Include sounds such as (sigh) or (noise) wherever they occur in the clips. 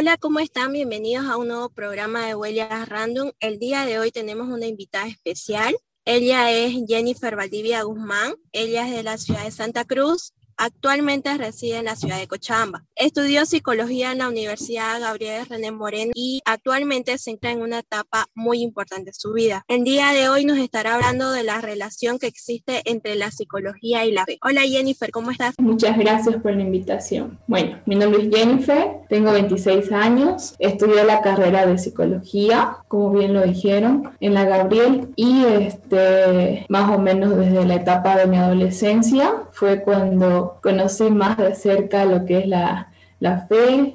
Hola, ¿cómo están? Bienvenidos a un nuevo programa de Huellas Random. El día de hoy tenemos una invitada especial. Ella es Jennifer Valdivia Guzmán. Ella es de la ciudad de Santa Cruz Actualmente reside en la ciudad de Cochabamba. Estudió psicología en la Universidad Gabriel René Moreno y actualmente se encuentra en una etapa muy importante de su vida. El día de hoy nos estará hablando de la relación que existe entre la psicología y la fe. Hola Jennifer, ¿cómo estás? Muchas gracias por la invitación. Bueno, mi nombre es Jennifer, tengo 26 años, estudié la carrera de psicología, como bien lo dijeron, en la Gabriel y este, más o menos desde la etapa de mi adolescencia fue cuando conocí más de cerca lo que es la, fe,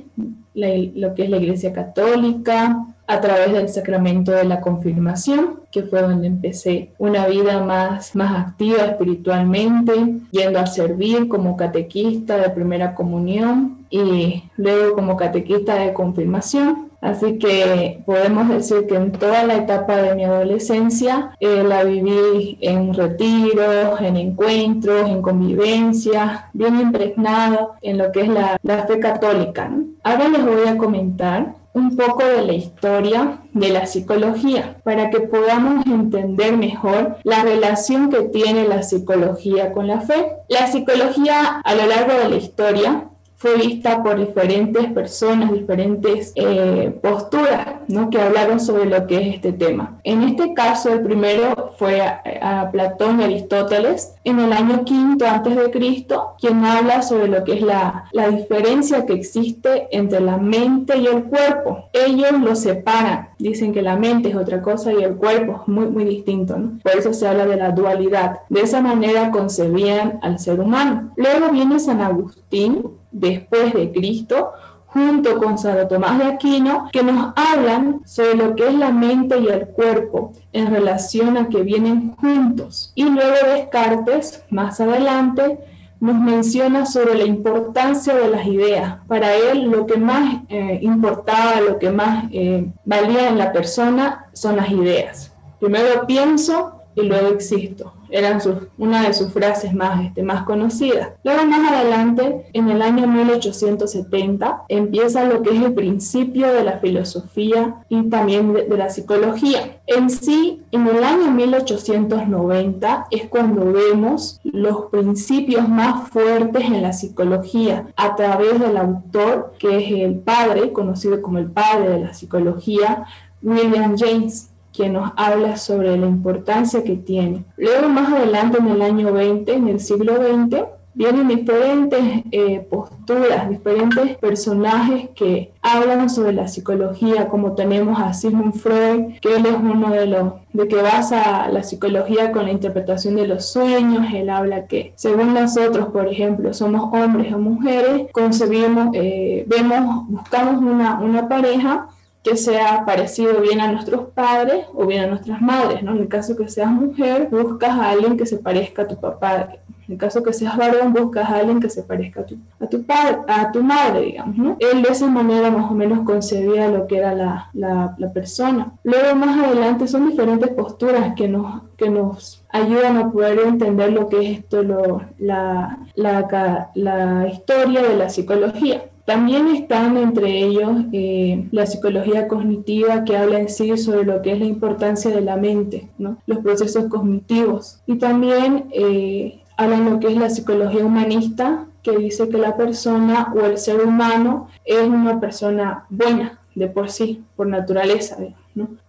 lo que es la Iglesia Católica, a través del sacramento de la confirmación, que fue donde empecé una vida más, más activa espiritualmente, yendo a servir como catequista de primera comunión y luego como catequista de confirmación. Así que podemos decir que en toda la etapa de mi adolescencia eh, la viví en retiros, en encuentros, en convivencia, bien impregnada en lo que es la fe católica. Ahora les voy a comentar un poco de la historia de la psicología para que podamos entender mejor la relación que tiene la psicología con la fe. La psicología a lo largo de la historia fue vista por diferentes personas, diferentes eh, posturas ¿no? que hablaron sobre lo que es este tema. En este caso, el primero fue a, Platón y Aristóteles en el año quinto antes de Cristo, quien habla sobre lo que es la, la diferencia que existe entre la mente y el cuerpo. Ellos lo separan, dicen que la mente es otra cosa y el cuerpo es muy, muy distinto. ¿no? Por eso se habla de la dualidad. De esa manera concebían al ser humano. Luego viene San Agustín después de Cristo, junto con Santo Tomás de Aquino, que nos hablan sobre lo que es la mente y el cuerpo en relación a que vienen juntos. Y luego Descartes, más adelante, nos menciona sobre la importancia de las ideas. Para él lo que más eh, importaba, lo que más eh, valía en la persona son las ideas. Primero pienso y luego existo eran una de sus frases más, este, más conocidas. Luego más adelante, en el año 1870, empieza lo que es el principio de la filosofía y también de, de la psicología. En sí, en el año 1890 es cuando vemos los principios más fuertes en la psicología a través del autor que es el padre, conocido como el padre de la psicología, William James quien nos habla sobre la importancia que tiene. Luego más adelante en el año 20, en el siglo XX, vienen diferentes eh, posturas, diferentes personajes que hablan sobre la psicología, como tenemos a Sigmund Freud, que él es uno de los de que basa la psicología con la interpretación de los sueños. Él habla que según nosotros, por ejemplo, somos hombres o mujeres, concebimos, eh, vemos, buscamos una, una pareja que sea parecido bien a nuestros padres o bien a nuestras madres, ¿no? En el caso que seas mujer, buscas a alguien que se parezca a tu papá. En el caso que seas varón, buscas a alguien que se parezca a tu, a tu, padre, a tu madre, digamos, ¿no? Él de esa manera más o menos concebía lo que era la, la, persona. Luego más adelante son diferentes posturas que nos, que nos ayudan a poder entender lo que es esto, lo, la, la historia de la psicología. También están entre ellos eh, la psicología cognitiva que habla en sí sobre lo que es la importancia de la mente, los procesos cognitivos. Y también eh, hablan lo que es la psicología humanista, que dice que la persona o el ser humano es una persona buena de por sí, por naturaleza,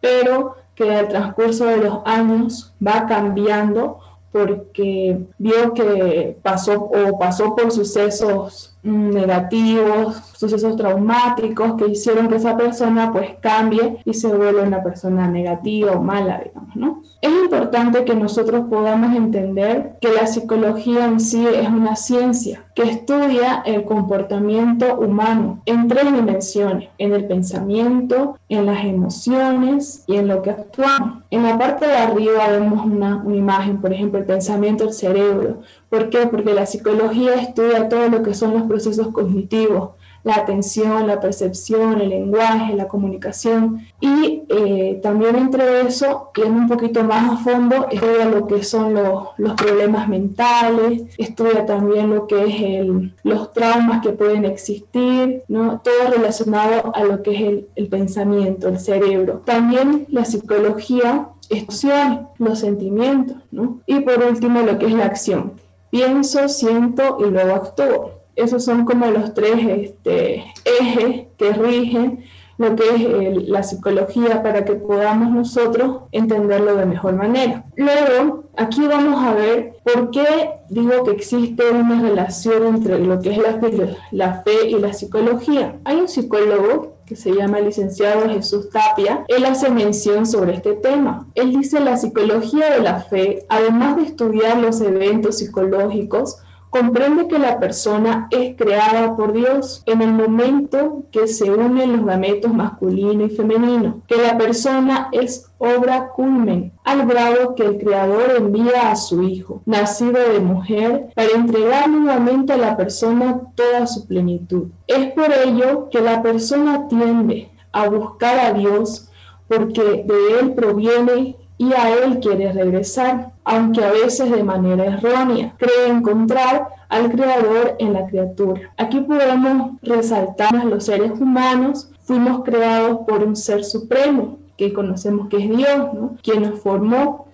pero que al transcurso de los años va cambiando porque vio que pasó o pasó por sucesos negativos, sucesos traumáticos que hicieron que esa persona pues cambie y se vuelva una persona negativa o mala, digamos, ¿no? Es importante que nosotros podamos entender que la psicología en sí es una ciencia que estudia el comportamiento humano en tres dimensiones, en el pensamiento, en las emociones y en lo que actuamos. En la parte de arriba vemos una, una imagen, por ejemplo, el pensamiento del cerebro. ¿Por qué? Porque la psicología estudia todo lo que son los procesos cognitivos, la atención, la percepción, el lenguaje, la comunicación. Y eh, también entre eso, yendo un poquito más a fondo, estudia lo que son los, los problemas mentales, estudia también lo que es el, los traumas que pueden existir, ¿no? todo relacionado a lo que es el, el pensamiento, el cerebro. También la psicología estudia los sentimientos, ¿no? Y por último, lo que es la acción. Pienso, siento y luego actúo. Esos son como los tres este, ejes que rigen lo que es la psicología para que podamos nosotros entenderlo de mejor manera. Luego, aquí vamos a ver por qué digo que existe una relación entre lo que es la, la fe y la psicología. Hay un psicólogo que se llama licenciado Jesús Tapia, él hace mención sobre este tema. Él dice la psicología de la fe, además de estudiar los eventos psicológicos, comprende que la persona es creada por Dios en el momento que se unen los gametos masculino y femenino, que la persona es obra culmen, al grado que el Creador envía a su Hijo, nacido de mujer, para entregar nuevamente a la persona toda su plenitud. Es por ello que la persona tiende a buscar a Dios, porque de Él proviene y a Él quiere regresar, aunque a veces de manera errónea. Cree encontrar al Creador en la criatura. Aquí podemos resaltar los seres humanos, fuimos creados por un ser supremo, que conocemos que es Dios, ¿no? quien nos formó,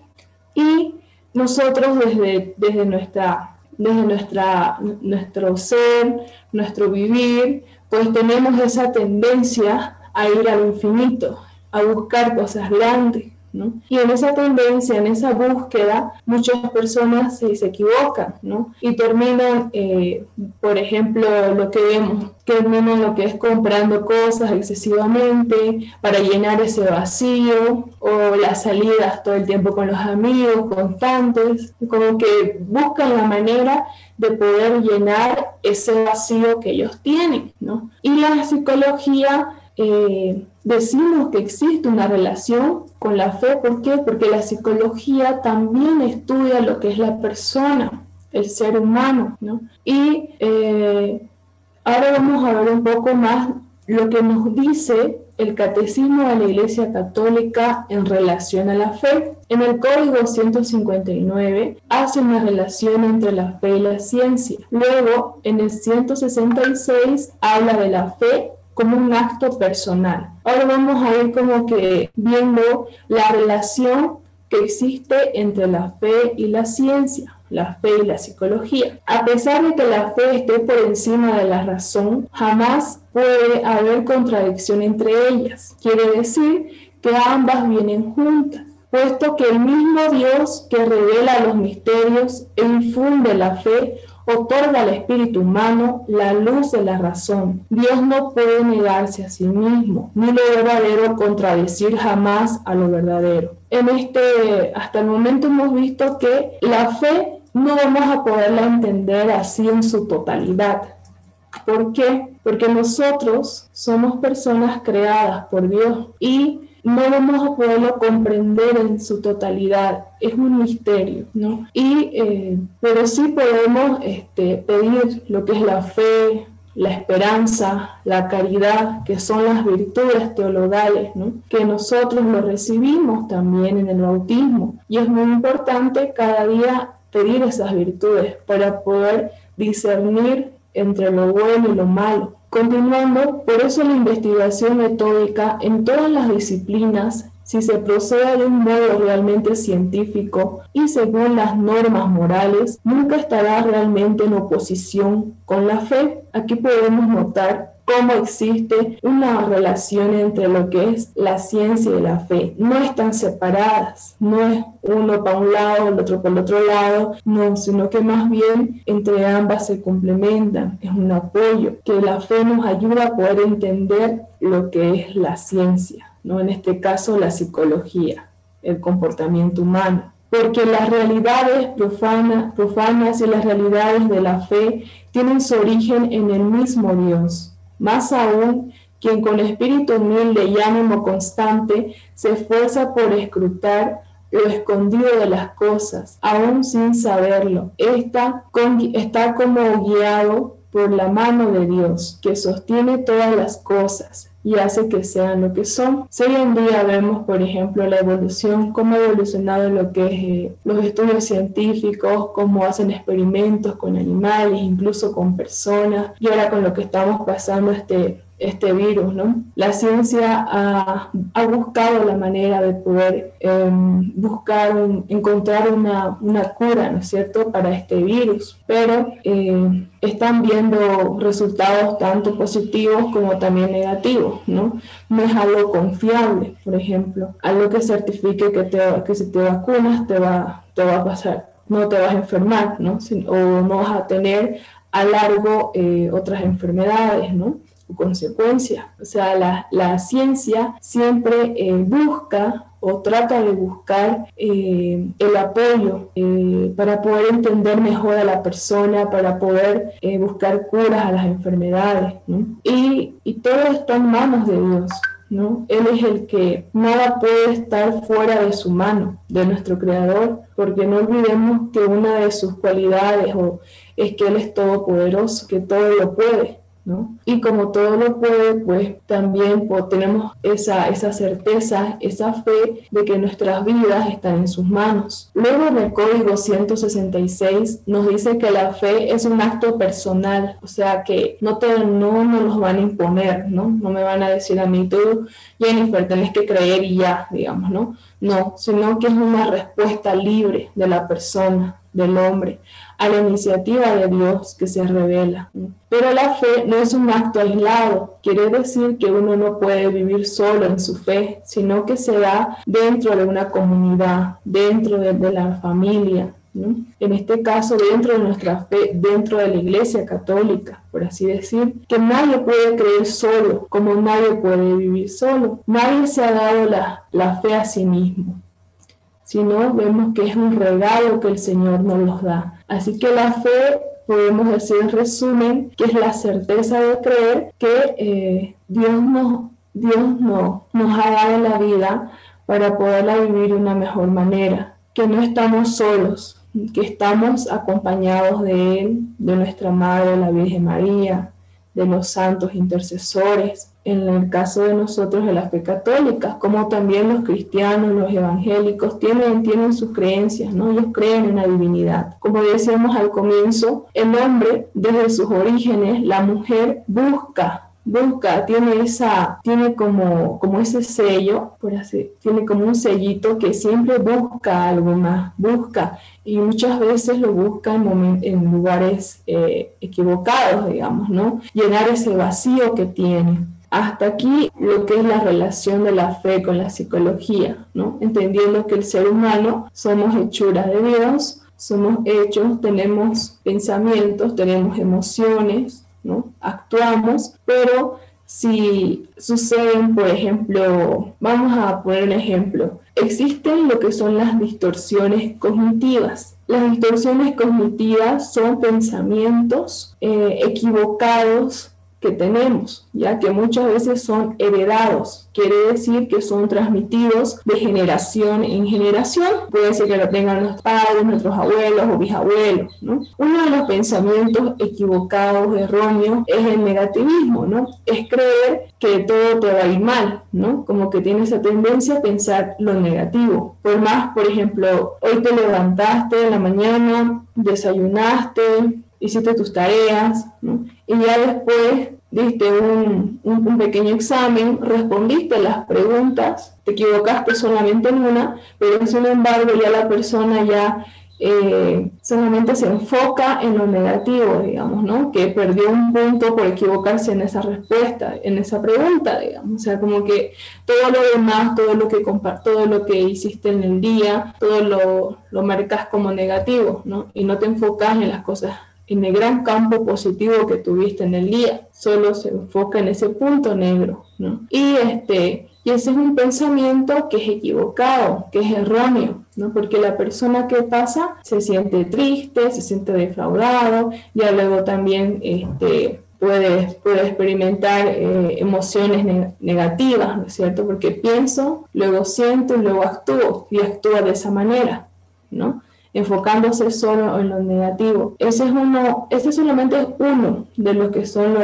y nosotros desde, desde, nuestra, desde nuestra, nuestro ser, nuestro vivir, pues tenemos esa tendencia a ir al infinito, a buscar cosas grandes, y en esa tendencia, en esa búsqueda, muchas personas se, equivocan, ¿no? Y terminan, eh, por ejemplo, lo que vemos, terminan lo que es comprando cosas excesivamente para llenar ese vacío, o las salidas todo el tiempo con los amigos, constantes, como que buscan la manera de poder llenar ese vacío que ellos tienen, ¿no? Y la psicología eh, decimos que existe una relación con la fe. ¿Por qué? Porque la psicología también estudia lo que es la persona, el ser humano, ¿no? Y eh, ahora vamos a ver un poco más lo que nos dice el catecismo de la Iglesia Católica en relación a la fe. En el Código 159 hace una relación entre la fe y la ciencia. Luego, en el 166 habla de la fe como un acto personal. Ahora vamos a ir como que viendo la relación que existe entre la fe y la ciencia, la fe y la psicología. A pesar de que la fe esté por encima de la razón, jamás puede haber contradicción entre ellas. Quiere decir que ambas vienen juntas puesto que el mismo Dios que revela los misterios e infunde la fe otorga al espíritu humano la luz de la razón. Dios no puede negarse a sí mismo, ni lo verdadero contradecir jamás a lo verdadero. En este, hasta el momento hemos visto que la fe no vamos a poderla entender así en su totalidad. ¿Por qué? Porque nosotros somos personas creadas por Dios y no vamos a poderlo comprender en su totalidad, es un misterio, ¿no? Y, eh, pero sí podemos este, pedir lo que es la fe, la esperanza, la caridad, que son las virtudes teologales, que nosotros lo recibimos también en el bautismo. Y es muy importante cada día pedir esas virtudes para poder discernir entre lo bueno y lo malo. Continuando, por eso la investigación metódica en todas las disciplinas, si se procede de un modo realmente científico y según las normas morales, nunca estará realmente en oposición con la fe. Aquí podemos notar cómo existe una relación entre lo que es la ciencia y la fe. No están separadas, no es uno para un lado, el otro para el otro lado, no, sino que más bien entre ambas se complementan, es un apoyo, que la fe nos ayuda a poder entender lo que es la ciencia, ¿no? en este caso la psicología, el comportamiento humano porque las realidades profanas, profanas y las realidades de la fe tienen su origen en el mismo Dios. Más aún, quien con espíritu humilde y ánimo constante se esfuerza por escrutar lo escondido de las cosas, aún sin saberlo. Esta está como guiado por la mano de Dios, que sostiene todas las cosas y hace que sean lo que son. Si hoy en día vemos, por ejemplo, la evolución, cómo ha evolucionado lo que es eh, los estudios científicos, cómo hacen experimentos con animales, incluso con personas, y ahora con lo que estamos pasando este este virus, ¿no? La ciencia ha, buscado la manera de poder em, buscar, encontrar una, una, cura, ¿no es cierto?, para este virus, pero eh, están viendo resultados tanto positivos como también negativos, ¿no? No es algo confiable, por ejemplo, algo que certifique que, te, que si te vacunas te va, te va a pasar, no te vas a enfermar, ¿no? O no vas a tener a largo eh, otras enfermedades, ¿no? Consecuencia. O sea, la, la ciencia siempre eh, busca o trata de buscar eh, el apoyo eh, para poder entender mejor a la persona, para poder buscar curas a las enfermedades. Y, y, todo está en manos de Dios. ¿no? Él es el que nada puede estar fuera de su mano, de nuestro Creador, porque no olvidemos que una de sus cualidades o, es que Él es todopoderoso, que todo lo puede. Y como todo lo puede, pues también tenemos esa, certeza, esa fe de que nuestras vidas están en sus manos. Luego en el Código 166 nos dice que la fe es un acto personal, o sea que no, te, no nos van a imponer, ¿no? No me van a decir a mí, tú, Jennifer, tenés que creer y ya, digamos, ¿no? No, sino que es una respuesta libre de la persona, del hombre, a la iniciativa de Dios que se revela. Pero la fe no es un acto aislado, quiere decir que uno no puede vivir solo en su fe, sino que se da dentro de una comunidad, dentro de, la familia, en este caso dentro de nuestra fe, dentro de la iglesia católica, por así decir, que nadie puede creer solo, como nadie puede vivir solo. Nadie se ha dado la, la fe a sí mismo sino vemos que es un regalo que el Señor nos los da. Así que la fe, podemos decir en resumen, que es la certeza de creer que eh, Dios, nos, Dios no, nos ha dado la vida para poderla vivir de una mejor manera, que no estamos solos, que estamos acompañados de Él, de nuestra Madre, la Virgen María, de los santos intercesores, en el caso de nosotros de la fe católica, como también los cristianos, los evangélicos, tienen, tienen sus creencias, ¿no? Ellos creen en la divinidad. Como decíamos al comienzo, el hombre, desde sus orígenes, la mujer busca busca, tiene esa, tiene como, como ese sello, por así, tiene como un sellito que siempre busca algo más, busca, y muchas veces lo busca en, en lugares eh, equivocados, digamos, ¿no? Llenar ese vacío que tiene. Hasta aquí lo que es la relación de la fe con la psicología, ¿no? Entendiendo que el ser humano somos hechuras de Dios, somos hechos, tenemos pensamientos, tenemos emociones, ¿no? Actuamos, pero si suceden, por ejemplo, vamos a poner un ejemplo, existen lo que son las distorsiones cognitivas. Las distorsiones cognitivas son pensamientos eh, equivocados que tenemos, ya que muchas veces son heredados, quiere decir que son transmitidos de generación en generación, puede ser que lo tengan nuestros padres, nuestros abuelos o bisabuelos, ¿no? Uno de los pensamientos equivocados, erróneos, es el negativismo, ¿no? Es creer que todo te va a ir mal, ¿no? Como que tiene esa tendencia a pensar lo negativo. Por más, por ejemplo, hoy te levantaste en la mañana, desayunaste, hiciste tus tareas, y ya después diste un, un, pequeño examen, respondiste las preguntas, te equivocaste solamente en una, pero sin embargo ya la persona ya eh, solamente se enfoca en lo negativo, digamos, ¿no? Que perdió un punto por equivocarse en esa respuesta, en esa pregunta, digamos. O sea, como que todo lo demás, todo lo que todo lo que hiciste en el día, todo lo, lo marcas como negativo, ¿no? Y no te enfocas en las cosas en el gran campo positivo que tuviste en el día, solo se enfoca en ese punto negro, ¿no? Y este, y ese es un pensamiento que es equivocado, que es erróneo, ¿no? Porque la persona que pasa se siente triste, se siente defraudado, ya luego también este, puede, puede experimentar eh, emociones negativas, ¿no es cierto? Porque pienso, luego siento y luego actúo y actúa de esa manera, ¿no? Enfocándose solo en lo negativo. Ese es uno, ese solamente es uno de los que son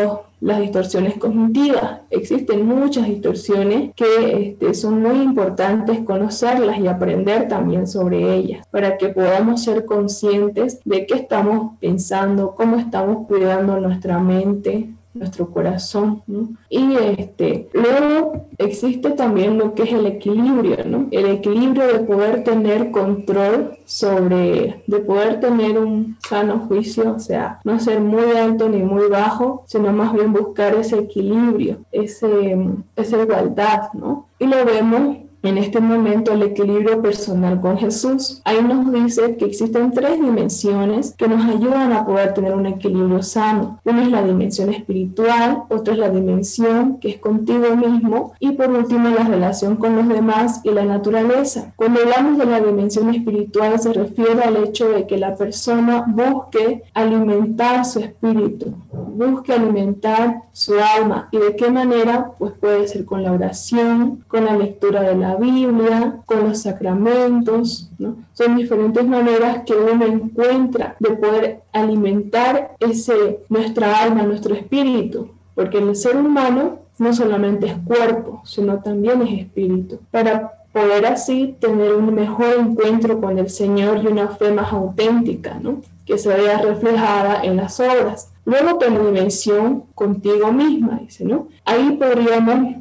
las distorsiones cognitivas. Existen muchas distorsiones que este, son muy importantes conocerlas y aprender también sobre ellas para que podamos ser conscientes de qué estamos pensando, cómo estamos cuidando nuestra mente, nuestro corazón. Y este, luego existe también lo que es el equilibrio, ¿no? El equilibrio de poder tener control sobre, de poder tener un sano juicio, o sea, no ser muy alto ni muy bajo, sino más bien buscar ese equilibrio, ese, esa igualdad, ¿no? Y lo vemos en este momento el equilibrio personal con Jesús. Ahí nos dice que existen tres dimensiones que nos ayudan a poder tener un equilibrio sano. Una es la dimensión espiritual, otra es la dimensión que es contigo mismo y por último la relación con los demás y la naturaleza. Cuando hablamos de la dimensión espiritual se refiere al hecho de que la persona busque alimentar su espíritu, busque alimentar su alma y de qué manera pues puede ser con la oración, con la lectura de la Biblia, con los sacramentos. Son diferentes maneras que uno encuentra de poder alimentar ese, nuestra alma, nuestro espíritu, porque el ser humano no solamente es cuerpo, sino también es espíritu. Para poder así tener un mejor encuentro con el Señor y una fe más auténtica, que se vea reflejada en las obras. Luego tu dimensión contigo misma, dice, ¿no? Ahí podríamos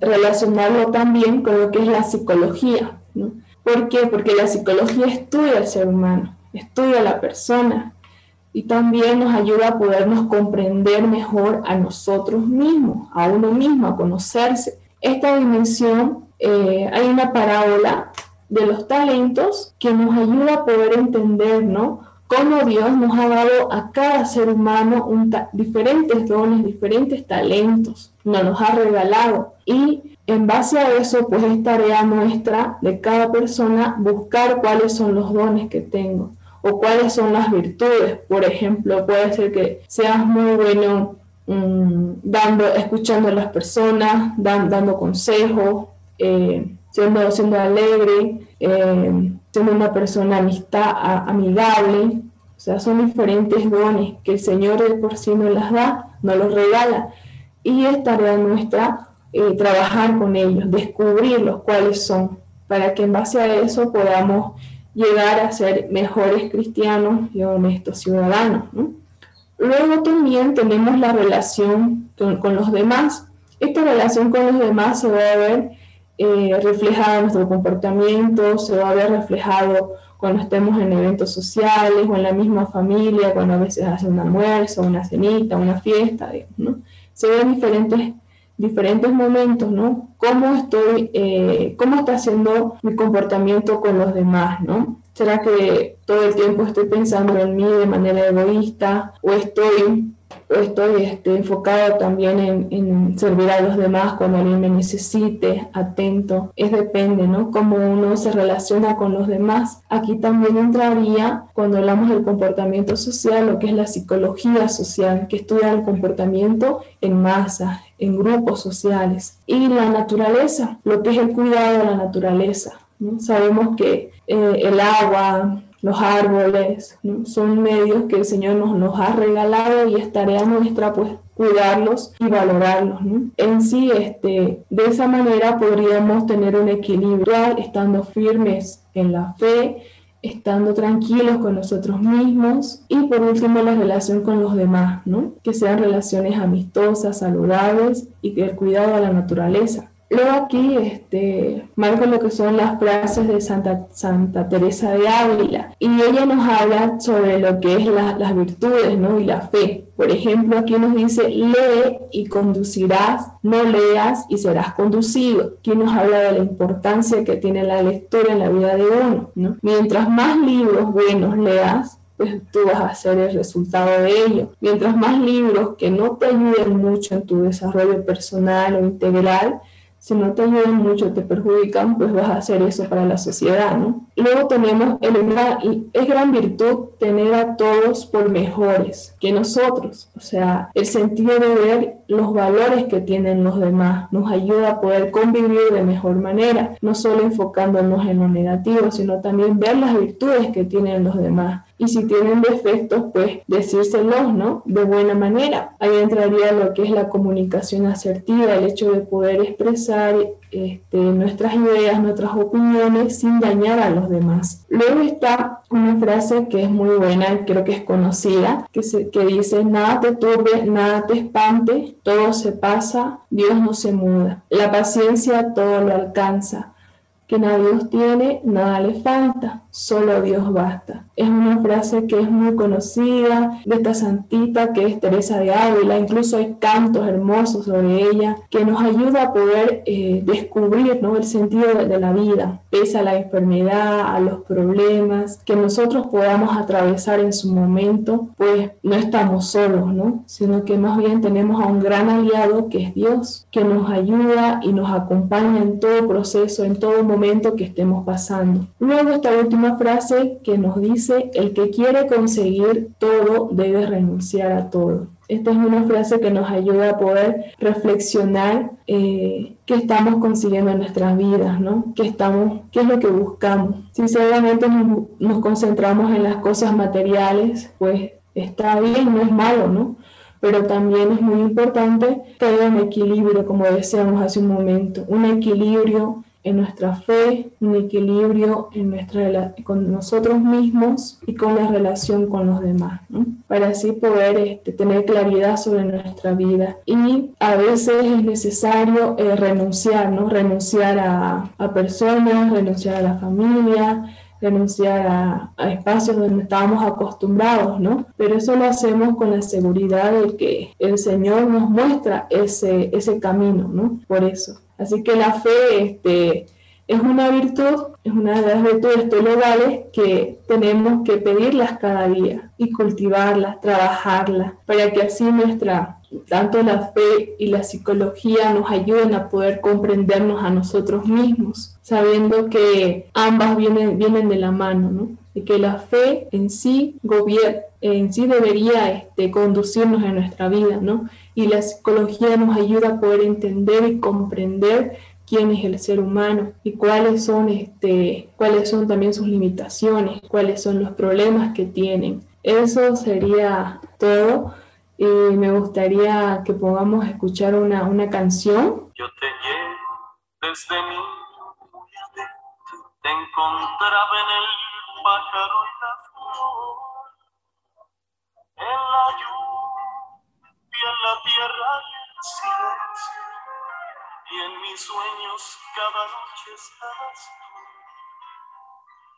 relacionarlo también con lo que es la psicología. ¿no? ¿Por qué? Porque la psicología estudia al ser humano, estudia a la persona y también nos ayuda a podernos comprender mejor a nosotros mismos, a uno mismo, a conocerse. Esta dimensión, eh, hay una parábola de los talentos que nos ayuda a poder entender, ¿no? Cómo Dios nos ha dado a cada ser humano diferentes dones, diferentes talentos, nos los ha regalado. Y en base a eso, pues es tarea nuestra de cada persona buscar cuáles son los dones que tengo o cuáles son las virtudes. Por ejemplo, puede ser que seas muy bueno mm, dando, escuchando a las personas, dando consejos, eh, siendo, siendo alegre, eh, siendo una persona amistad, amigable. O sea, son diferentes dones que el Señor de por sí nos las da, nos los regala. Y es tarea nuestra eh, trabajar con ellos, descubrirlos cuáles son, para que en base a eso podamos llegar a ser mejores cristianos y honestos ciudadanos. Luego también tenemos la relación con, los demás. Esta relación con los demás se va a ver eh, reflejado en nuestro comportamiento, se va a ver reflejado cuando estemos en eventos sociales o en la misma familia, cuando a veces hace un almuerzo, una cenita, una fiesta, ¿no? Se ven diferentes, diferentes momentos, ¿no? ¿Cómo estoy, eh, cómo está siendo mi comportamiento con los demás, ¿no? ¿Será que todo el tiempo estoy pensando en mí de manera egoísta o estoy estoy este, enfocado también en, servir a los demás cuando alguien me necesite, atento. Es depende, ¿no? Cómo uno se relaciona con los demás. Aquí también entraría, cuando hablamos del comportamiento social, lo que es la psicología social, que estudia el comportamiento en masa, en grupos sociales. Y la naturaleza, lo que es el cuidado de la naturaleza. Sabemos que eh, el agua, los árboles, son medios que el Señor nos, nos ha regalado y es tarea nuestra pues cuidarlos y valorarlos. En sí, este, de esa manera podríamos tener un equilibrio, estando firmes en la fe, estando tranquilos con nosotros mismos y por último la relación con los demás, ¿no? que sean relaciones amistosas, saludables y el cuidado a la naturaleza. Luego aquí este, marco lo que son las frases de Santa, Santa Teresa de Ávila y ella nos habla sobre lo que es las virtudes ¿no? y la fe. Por ejemplo, aquí nos dice, lee y conducirás, no leas y serás conducido. Aquí nos habla de la importancia que tiene la lectura en la vida de uno. ¿no? Mientras más libros buenos leas, pues tú vas a ser el resultado de ello. Mientras más libros que no te ayuden mucho en tu desarrollo personal o integral, si no te ayudan mucho, te perjudican, pues vas a hacer eso para la sociedad, ¿no? Luego tenemos, el, es gran virtud tener a todos por mejores que nosotros, o sea, el sentido de ver los valores que tienen los demás, nos ayuda a poder convivir de mejor manera, no solo enfocándonos en lo negativo, sino también ver las virtudes que tienen los demás y si tienen defectos, pues decírselos, ¿no? De buena manera. Ahí entraría lo que es la comunicación asertiva, el hecho de poder expresar este, nuestras ideas, nuestras opiniones sin dañar a los demás. Luego está una frase que es muy buena, creo que es conocida, que, que dice, nada te turbe, nada te espante, todo se pasa, Dios no se muda. La paciencia todo lo alcanza. Que nada Dios tiene, nada le falta solo Dios basta. Es una frase que es muy conocida de esta santita que es Teresa de Ávila, incluso hay cantos hermosos sobre ella que nos ayuda a poder eh, descubrir ¿no? el sentido de, la vida, pese a la enfermedad, a los problemas que nosotros podamos atravesar en su momento, pues no estamos solos, ¿no? sino que más bien tenemos a un gran aliado que es Dios, que nos ayuda y nos acompaña en todo proceso, en todo momento que estemos pasando. Luego esta última frase que nos dice, el que quiere conseguir todo debe renunciar a todo. Esta es una frase que nos ayuda a poder reflexionar eh, qué estamos consiguiendo en nuestras vidas, ¿no? ¿Qué, estamos, qué es lo que buscamos? Si solamente nos, nos concentramos en las cosas materiales, pues está bien, no es malo, ¿no? pero también es muy importante tener un equilibrio, como decíamos hace un momento, un equilibrio en nuestra fe, un equilibrio en nuestra, con nosotros mismos y con la relación con los demás, para así poder este, tener claridad sobre nuestra vida. Y a veces es necesario eh, renunciar, ¿no? renunciar a, a, personas, renunciar a la familia, renunciar a, a, espacios donde estábamos acostumbrados, ¿no? Pero eso lo hacemos con la seguridad de que el Señor nos muestra ese, ese camino, ¿no? Por eso. Así que la fe este, es una virtud, es una de las virtudes teologales que tenemos que pedirlas cada día y cultivarlas, trabajarlas, para que así nuestra, tanto la fe y la psicología nos ayuden a poder comprendernos a nosotros mismos, sabiendo que ambas vienen, vienen de la mano, ¿no? Y que la fe en sí en sí debería este, conducirnos en nuestra vida, ¿no? Y la psicología nos ayuda a poder entender y comprender quién es el ser humano y cuáles son, este, cuáles son también sus limitaciones, cuáles son los problemas que tienen. Eso sería todo y me gustaría que podamos escuchar una, una canción. Yo te llevo desde mi te encontraba en el pájaro y la flor, en la lluvia en la tierra silencio y en mis sueños cada noche estabas tú.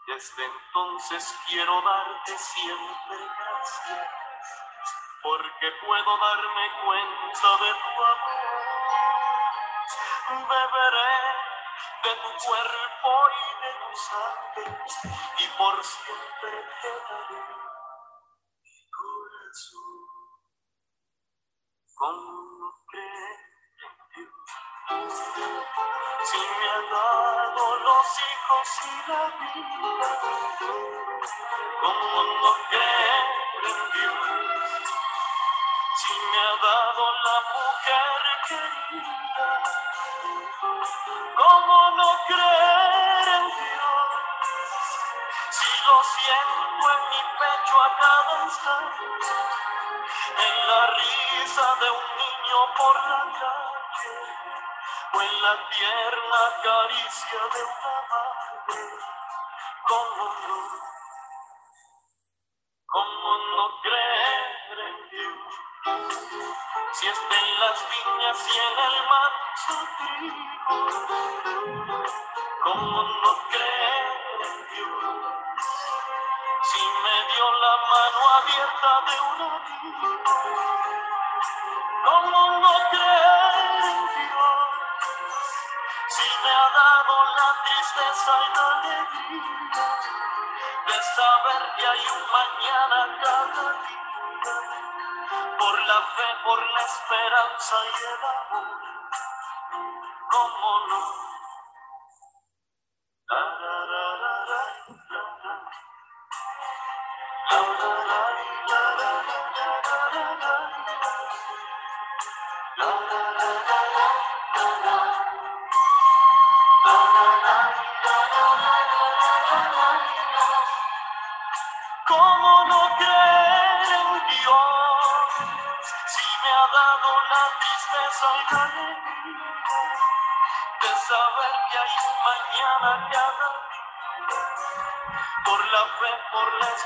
Desde entonces quiero darte siempre gracias porque puedo darme cuenta de tu amor. Beberé de tu cuerpo y de tu sangre y por siempre te daré mi corazón Si me ha dado los hijos y la vida, ¿cómo no creer en Dios? Si me ha dado la mujer querida, ¿cómo no creer en Dios? Si lo siento en la risa de un niño por la calle o en la tierna caricia de una madre. ¿Cómo no? ¿Cómo no creer en Dios? Si está en las viñas y en el manso trigo, ¿cómo no creer mano abierta de un amigo, ¿cómo no creer en Dios? Si me ha dado la tristeza y la alegría de saber que hay un mañana cada día, por la fe, por la esperanza y el amor, ¿cómo no?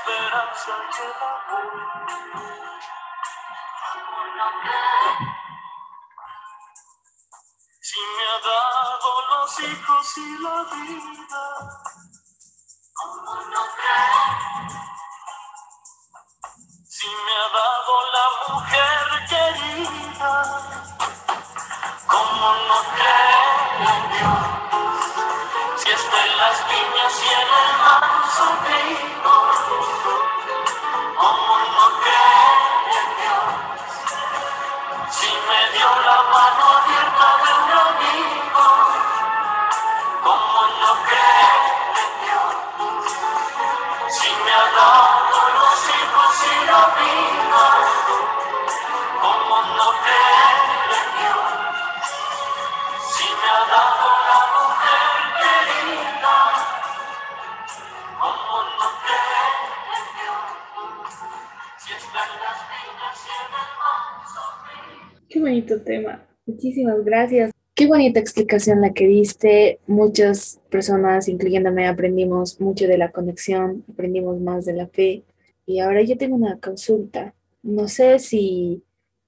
Esperanza y el amor. Si me ha dado los hijos y la vida, ¿cómo no creer? Si me ha dado la mujer querida, ¿cómo no creer en Dios? Si está en las viñas y en el manso trigo, Thank you. Tema. Muchísimas gracias. Qué bonita explicación la que diste. Muchas personas, incluyéndome, aprendimos mucho de la conexión, aprendimos más de la fe. Y ahora yo tengo una consulta. No sé si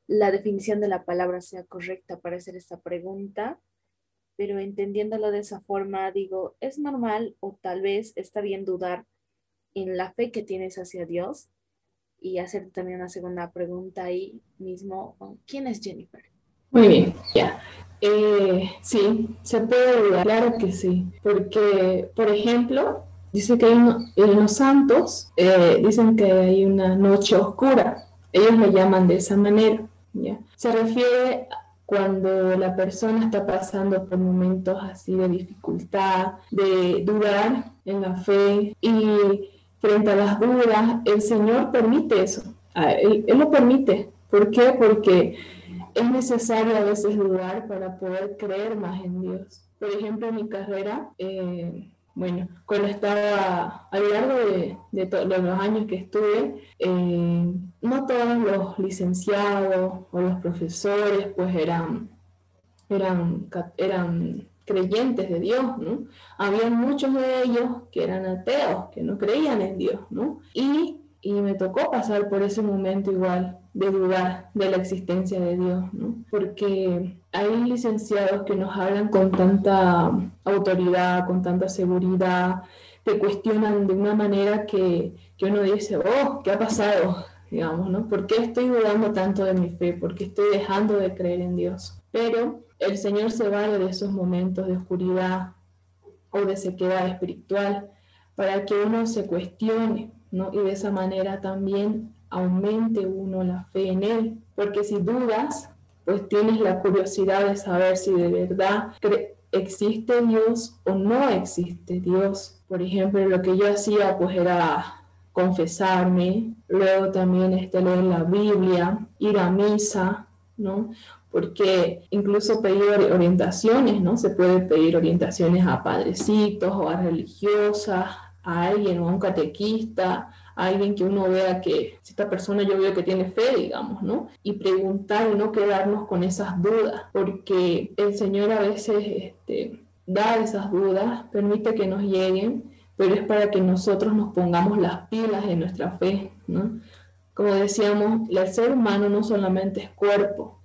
la definición de la palabra sea correcta para hacer esta pregunta, pero entendiéndolo de esa forma, digo, ¿es normal o tal vez está bien dudar en la fe que tienes hacia Dios? Y hacer también una segunda pregunta ahí mismo, ¿quién es Jennifer? Muy bien, ya. Eh, sí, se puede dudar, claro que sí, porque, por ejemplo, dice que hay en los santos eh, dicen que hay una noche oscura, ellos le llaman de esa manera. Se refiere cuando la persona está pasando por momentos así de dificultad, de dudar en la fe y frente a las dudas, el Señor permite eso, Ah, él lo permite. ¿Por qué? Porque es necesario a veces dudar para poder creer más en Dios. Por ejemplo, en mi carrera, eh, bueno, cuando estaba a lo largo de, de los años que estuve, eh, no todos los licenciados o los profesores pues eran, eran, eran creyentes de Dios, ¿no? Había muchos de ellos que eran ateos, que no creían en Dios, ¿no? Y me tocó pasar por ese momento igual de dudar de la existencia de Dios, ¿no? Porque hay licenciados que nos hablan con tanta autoridad, con tanta seguridad, te cuestionan de una manera que, que uno dice, oh, ¿qué ha pasado? Digamos, ¿no? ¿Por qué estoy dudando tanto de mi fe? ¿Por qué estoy dejando de creer en Dios? Pero el Señor se vale de esos momentos de oscuridad o de sequedad espiritual para que uno se cuestione, ¿no? Y de esa manera también aumente uno la fe en Él. Porque si dudas, pues tienes la curiosidad de saber si de verdad existe Dios o no existe Dios. Por ejemplo, lo que yo hacía pues era confesarme, luego también este, leer la Biblia, ir a misa, ¿no? Porque incluso pedir ori- orientaciones, ¿no? Se puede pedir orientaciones a padrecitos o a religiosas, a alguien o a un catequista, a alguien que uno vea que si esta persona yo veo que tiene fe, digamos, ¿no? Y preguntar y no quedarnos con esas dudas, porque el Señor a veces este, da esas dudas, permite que nos lleguen, pero es para que nosotros nos pongamos las pilas en nuestra fe, ¿no? Como decíamos, el ser humano no solamente es cuerpo,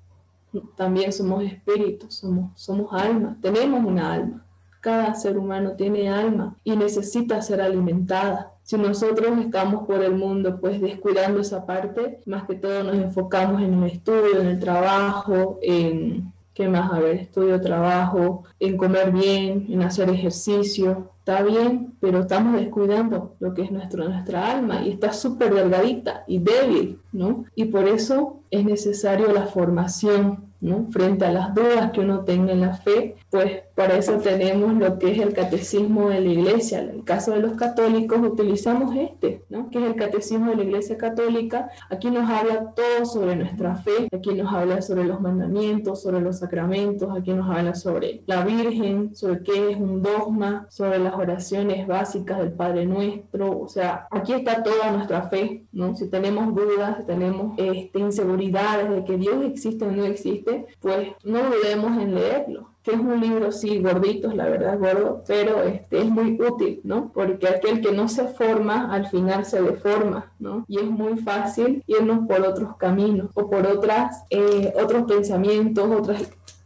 también somos espíritus, somos, somos alma, tenemos una alma. Cada ser humano tiene alma y necesita ser alimentada. Si nosotros estamos por el mundo pues descuidando esa parte, más que todo nos enfocamos en el estudio, en el trabajo, en, ¿qué más? A estudio, trabajo, en comer bien, en hacer ejercicio. Está bien, pero estamos descuidando lo que es nuestro, nuestra alma y está súper delgadita y débil, ¿no? Y por eso es necesario la formación, ¿no? Frente a las dudas que uno tenga en la fe, pues para eso tenemos lo que es el catecismo de la iglesia. En el caso de los católicos utilizamos este, ¿no? Que es el catecismo de la iglesia católica. Aquí nos habla todo sobre nuestra fe, aquí nos habla sobre los mandamientos, sobre los sacramentos, aquí nos habla sobre la Virgen, sobre qué es un dogma, sobre las oraciones básicas del Padre Nuestro, o sea, aquí está toda nuestra fe, ¿no? Si tenemos dudas, si tenemos este, inseguridades de que Dios existe o no existe, pues no dudemos en leerlo que es un libro, sí, gordito, la verdad, gordo, pero este, es muy útil, ¿no? Porque aquel que no se forma, al final se deforma, ¿no? Y es muy fácil irnos por otros caminos o por otras, eh, otros pensamientos, otras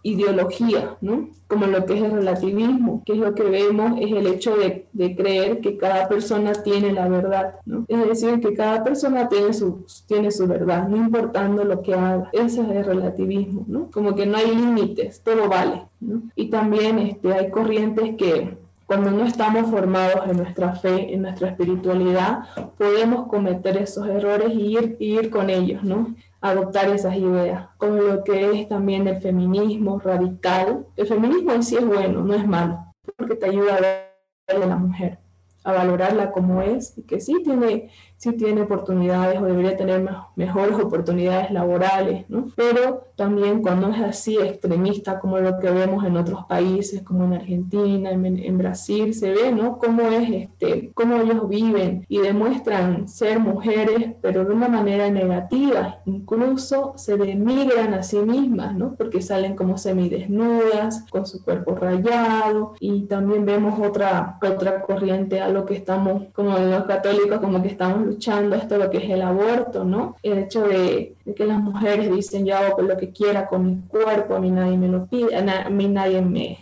ideología, ¿no? Como lo que es el relativismo, que es lo que vemos, es el hecho de, creer que cada persona tiene la verdad, ¿no? Es decir, que cada persona tiene su, tiene su verdad, no importando lo que haga. Ese es el relativismo, ¿no? Como que no hay límites, todo vale, ¿no? Y también este, hay corrientes que cuando no estamos formados en nuestra fe, en nuestra espiritualidad, podemos cometer esos errores y ir, y ir con ellos, ¿no? Adoptar esas ideas, como lo que es también el feminismo radical. El feminismo en sí es bueno, no es malo, porque te ayuda a ver a la mujer, a valorarla como es y que sí tiene sí tiene oportunidades o debería tener mejores oportunidades laborales, ¿no? Pero también cuando es así extremista como lo que vemos en otros países, como en Argentina, en, Brasil, se ve, ¿no? Cómo es este, cómo ellos viven y demuestran ser mujeres, pero de una manera negativa, incluso se denigran a sí mismas, ¿no? Porque salen como semidesnudas, con su cuerpo rayado y también vemos otra, otra corriente a lo que estamos, como los católicos, como que estamos luchando esto lo que es el aborto, ¿no? El hecho de, que las mujeres dicen yo hago lo que quiera con mi cuerpo, a mí nadie me lo pide, a, mí nadie me,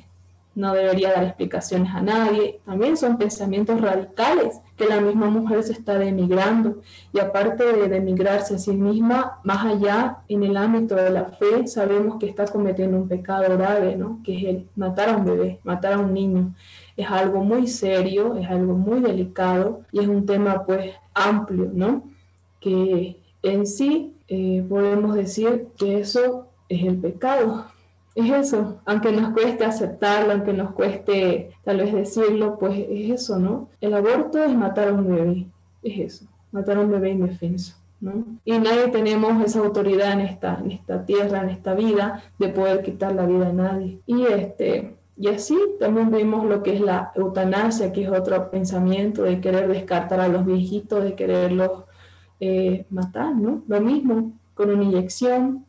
no debería dar explicaciones a nadie. También son pensamientos radicales que la misma mujer se está demigrando. Y aparte de demigrarse a sí misma, más allá en el ámbito de la fe, sabemos que está cometiendo un pecado grave, ¿no? Que es el matar a un bebé, matar a un niño es algo muy serio, es algo muy delicado y es un tema pues amplio, ¿no? Que en sí eh, podemos decir que eso es el pecado. Es eso, aunque nos cueste aceptarlo, aunque nos cueste tal vez decirlo, pues es eso, ¿no? El aborto es matar a un bebé, es eso, matar a un bebé indefenso. ¿no? Y nadie tenemos esa autoridad en esta, en esta tierra, en esta vida, de poder quitar la vida a nadie. Y este, y así también vemos lo que es la eutanasia, que es otro pensamiento de querer descartar a los viejitos, de quererlos eh, matar, ¿no? Lo mismo con una inyección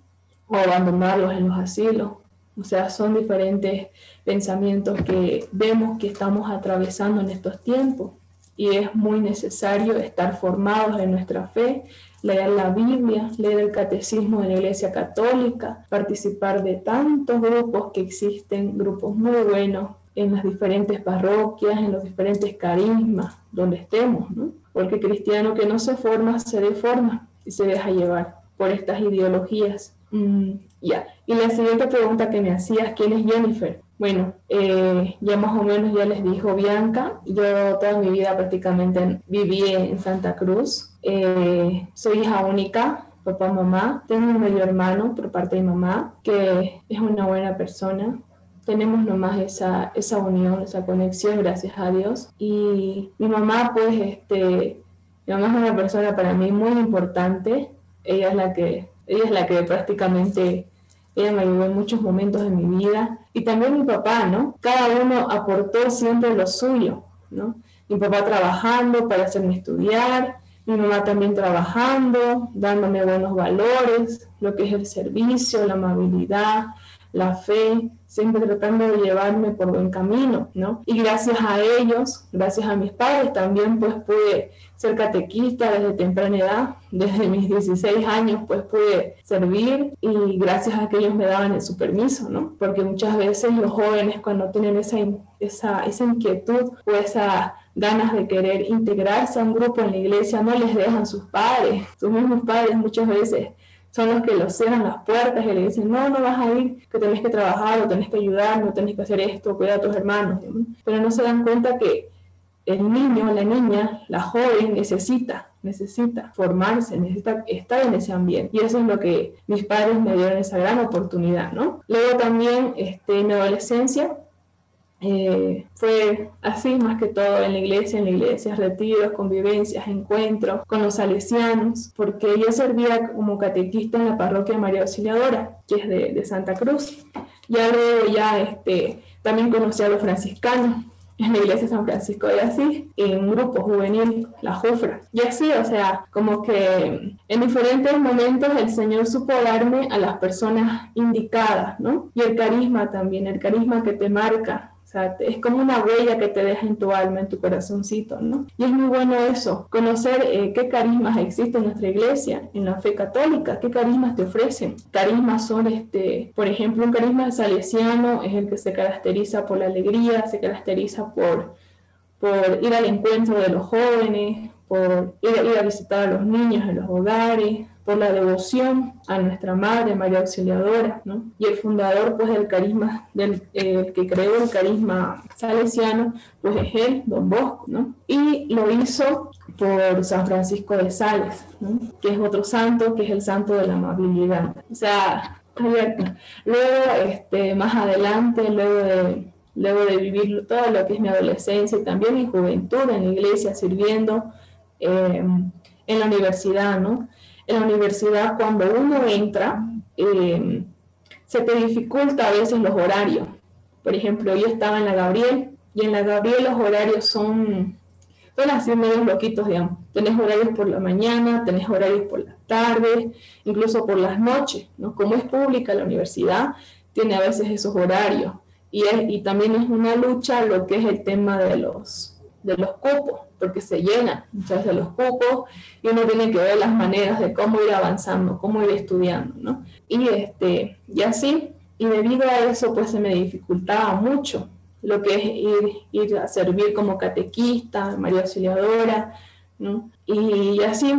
o abandonarlos en los asilos. O sea, son diferentes pensamientos que vemos que estamos atravesando en estos tiempos y es muy necesario estar formados en nuestra fe leer la Biblia, leer el catecismo de la Iglesia Católica, participar de tantos grupos que existen, grupos muy buenos en las diferentes parroquias, en los diferentes carismas, donde estemos, ¿no? Porque cristiano que no se forma, se deforma y se deja llevar por estas ideologías. Mm, ya. Y la siguiente pregunta que me hacías, ¿quién es Jennifer? Bueno, eh, ya más o menos ya les dijo Bianca, yo toda mi vida prácticamente viví en Santa Cruz. Eh, soy hija única, papá, mamá. Tengo un medio hermano por parte de mamá, que es una buena persona. Tenemos nomás esa, esa unión, esa conexión, gracias a Dios. Y mi mamá, pues, este, mi mamá es una persona para mí muy importante. Ella es la que, ella es la que prácticamente ella me ayudó en muchos momentos de mi vida. Y también mi papá, ¿no? Cada uno aportó siempre lo suyo, ¿no? Mi papá trabajando para hacerme estudiar, mi mamá también trabajando, dándome buenos valores, lo que es el servicio, la amabilidad, la fe, siempre tratando de llevarme por buen camino, ¿no? Y gracias a ellos, gracias a mis padres, también pues pude ser catequista desde temprana edad, desde (laughs) mis 16 años pues pude servir y gracias a que ellos me daban su permiso, ¿no? Porque muchas veces los jóvenes cuando tienen esa, esa, esa inquietud o esas ganas de querer integrarse a un grupo en la iglesia no les dejan sus padres, sus mismos padres muchas veces son los que los cierran las puertas y le dicen, no, no vas a ir, que tenés que trabajar, o tenés que ayudar, no tenés que hacer esto, cuidar a tus hermanos. Pero no se dan cuenta que el niño, la niña, la joven necesita, necesita formarse, necesita estar en ese ambiente. Y eso es lo que mis padres me dieron esa gran oportunidad, ¿no? Luego también, este, en mi adolescencia, eh, fue así más que todo en la iglesia, en la iglesia, retiros, convivencias, encuentros con los salesianos, porque yo servía como catequista en la parroquia María Auxiliadora, que es de, de Santa Cruz. Ya luego ya este, también conocí a los franciscanos, en la iglesia de San Francisco de Asís, en un grupo juvenil, la Jufra. Y así, o sea, como que en diferentes momentos el Señor supo darme a las personas indicadas, ¿no? Y el carisma también, el carisma que te marca, es como una huella que te deja en tu alma, en tu corazoncito, ¿no? Y es muy bueno eso, conocer eh, qué carismas existen en nuestra iglesia, en la fe católica, qué carismas te ofrecen. Carismas son, este, por ejemplo, un carisma salesiano es el que se caracteriza por la alegría, se caracteriza por, ir al encuentro de los jóvenes, por ir, ir a visitar a los niños en los hogares, por la devoción a nuestra Madre María Auxiliadora, ¿no? Y el fundador, pues, del carisma, del eh, que creó el carisma salesiano, pues es él, Don Bosco, ¿no? Y lo hizo por San Francisco de Sales, ¿no? Que es otro santo, que es el santo de la amabilidad. O sea, luego, este, más adelante, luego de, luego de vivir todo lo que es mi adolescencia y también mi juventud en la iglesia, sirviendo eh, en la universidad, ¿no? En la universidad cuando uno entra, eh, se te dificulta a veces los horarios. Por ejemplo, yo estaba en la Gabriel y en la Gabriel los horarios son, son así medio loquitos, digamos. Tenés horarios por la mañana, tenés horarios por las tardes, incluso por las noches, ¿no? Como es pública la universidad, tiene a veces esos horarios. Y, y también es una lucha lo que es el tema de los, de los cupos porque se llenan muchas veces los cupos y uno tiene que ver las maneras de cómo ir avanzando, cómo ir estudiando, ¿no? Y, este, y así, y debido a eso, pues se me dificultaba mucho lo que es ir, ir a servir como catequista, María Auxiliadora, ¿no? Y, así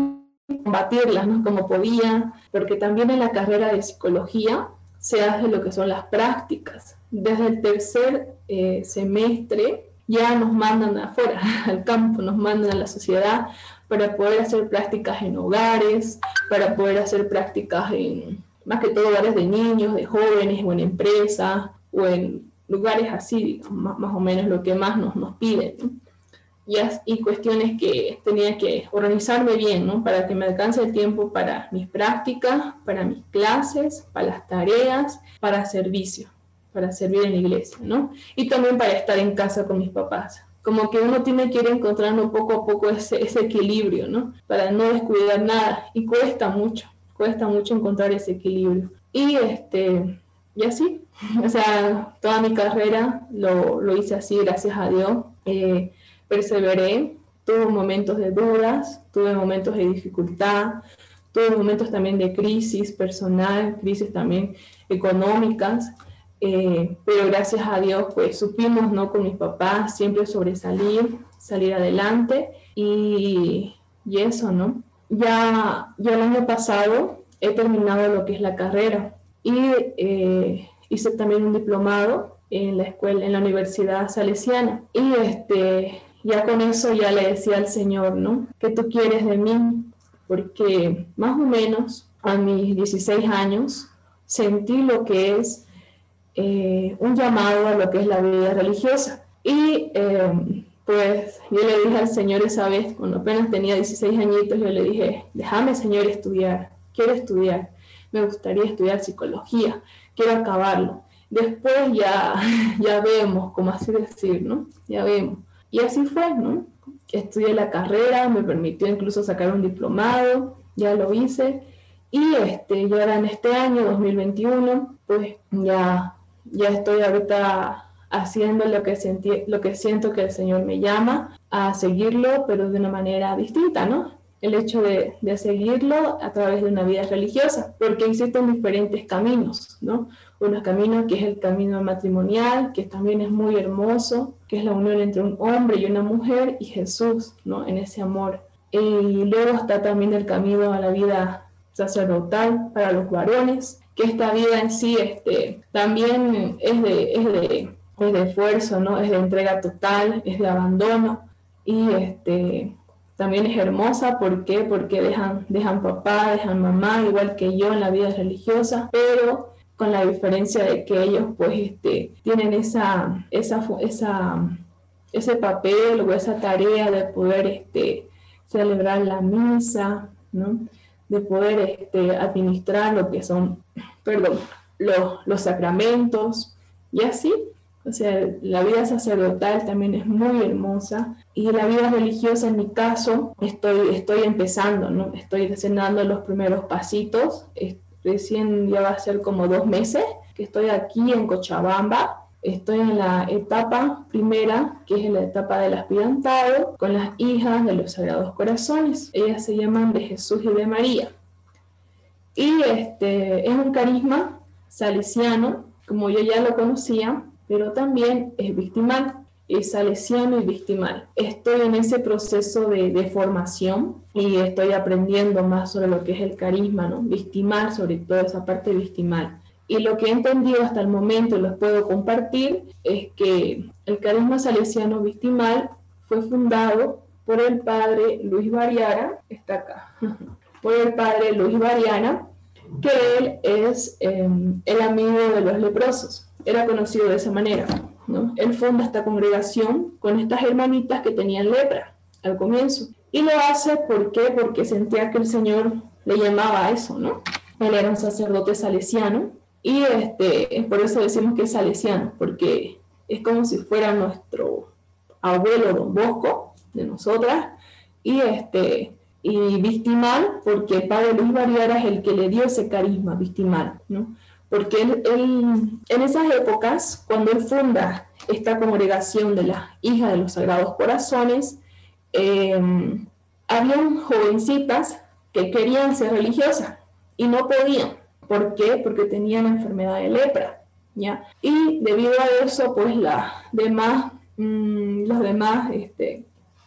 combatirlas, ¿no? Como podía, porque también en la carrera de psicología se hace lo que son las prácticas. Desde el tercer eh, semestre ya nos mandan afuera, (laughs) al campo, nos mandan a la sociedad para poder hacer prácticas en hogares, para poder hacer prácticas en, más que todo, hogares de niños, de jóvenes, o en empresas, o en lugares así, más, o menos lo que más nos, nos piden. Y, y, cuestiones que tenía que organizarme bien, ¿no? Para que me alcance el tiempo para mis prácticas, para mis clases, para las tareas, para servicio para servir en la iglesia, ¿no? Y también para estar en casa con mis papás. Como que uno tiene que ir encontrando poco a poco ese, ese equilibrio, ¿no? Para no descuidar nada. Y cuesta mucho, cuesta mucho encontrar ese equilibrio. Y, este, y así, o sea, toda mi carrera lo, lo hice así, gracias a Dios. Eh, perseveré, tuve momentos de dudas, tuve momentos de dificultad, tuve momentos también de crisis personal, crisis también económicas, eh, pero gracias a Dios, pues supimos, ¿no? Con mis papás siempre sobresalir, salir adelante y, y eso, ¿no? Ya, ya el año pasado he terminado lo que es la carrera y eh, hice también un diplomado en la escuela, en la Universidad Salesiana. Y este, ya con eso ya le decía al Señor, ¿no? ¿Qué tú quieres de mí? Porque más o menos a mis 16 años sentí lo que es eh, un llamado a lo que es la vida religiosa. Y eh, pues yo le dije al Señor esa vez, cuando apenas tenía 16 añitos, yo le dije, déjame Señor estudiar, quiero estudiar, me gustaría estudiar psicología, quiero acabarlo. Después ya, (laughs) ya vemos, como así decir, ¿no? Ya vemos. Y así fue, ¿no? Estudié la carrera, me permitió incluso sacar un diplomado, ya lo hice. Y este, yo ahora en este año, 2021, pues ya ya estoy ahorita haciendo lo que, sentí, lo que siento que el Señor me llama a seguirlo, pero de una manera distinta, ¿no? El hecho de, de, seguirlo a través de una vida religiosa, porque existen diferentes caminos, ¿no? Un camino que es el camino matrimonial, que también es muy hermoso, que es la unión entre un hombre y una mujer y Jesús, ¿no? En ese amor. Y luego está también el camino a la vida sacerdotal para los varones, que esta vida en sí este, también es de, es, de, es de esfuerzo, ¿no? es de entrega total, es de abandono y este, también es hermosa. ¿Por qué? Porque dejan, dejan papá, dejan mamá, igual que yo en la vida religiosa, pero con la diferencia de que ellos pues este, tienen esa, esa, esa, ese papel o esa tarea de poder este, celebrar la misa, ¿no? De poder este, administrar lo que son, perdón, los, los sacramentos y así. O sea, la vida sacerdotal también es muy hermosa y la vida religiosa en mi caso estoy, estoy empezando, ¿no? Estoy dando los primeros pasitos. Recién ya va a ser como dos meses que estoy aquí en Cochabamba. Estoy en la etapa primera, que es la etapa del aspirantado, con las hijas de los Sagrados Corazones. Ellas se llaman de Jesús y de María. Y este, es un carisma salesiano, como yo ya lo conocía, pero también es victimal, es salesiano y victimal. Estoy en ese proceso de, de, formación y estoy aprendiendo más sobre lo que es el carisma, ¿no? Victimal, sobre todo esa parte victimal. Y lo que he entendido hasta el momento y los puedo compartir es que el carisma salesiano victimal fue fundado por el padre Luis Variara, está acá, (laughs) por el padre Luis Variana, que él es em, el amigo de los leprosos. Era conocido de esa manera. ¿no? Él funda esta congregación con estas hermanitas que tenían lepra al comienzo. Y lo hace ¿por qué? porque sentía que el Señor le llamaba a eso, ¿no? Él era un sacerdote salesiano y este, por eso decimos que es salesiano, porque es como si fuera nuestro abuelo don Bosco de nosotras y este y victimal porque padre Luis Variara es el que le dio ese carisma victimal, ¿no? Porque él, en esas épocas, cuando él funda esta congregación de las hijas de los Sagrados Corazones, eh, habían jovencitas que querían ser religiosas y no podían. ¿Por qué? Porque tenían enfermedad de lepra, ¿ya? Y debido a eso, pues la demás, mm, los demás este,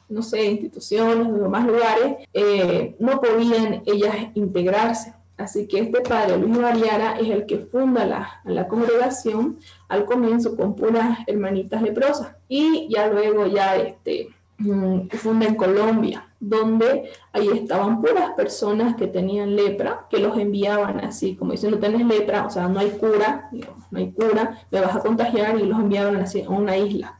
no sé, instituciones, o demás lugares, eh, no podían ellas integrarse. Así que este padre Luis Mariana es el que funda la, la congregación al comienzo con puras hermanitas leprosas y ya luego ya este, mm, funda en Colombia, donde ahí estaban puras personas que tenían lepra, que los enviaban así, como dicen, no tenés lepra, o sea, no hay cura, no hay cura, me vas a contagiar y los enviaban así a una isla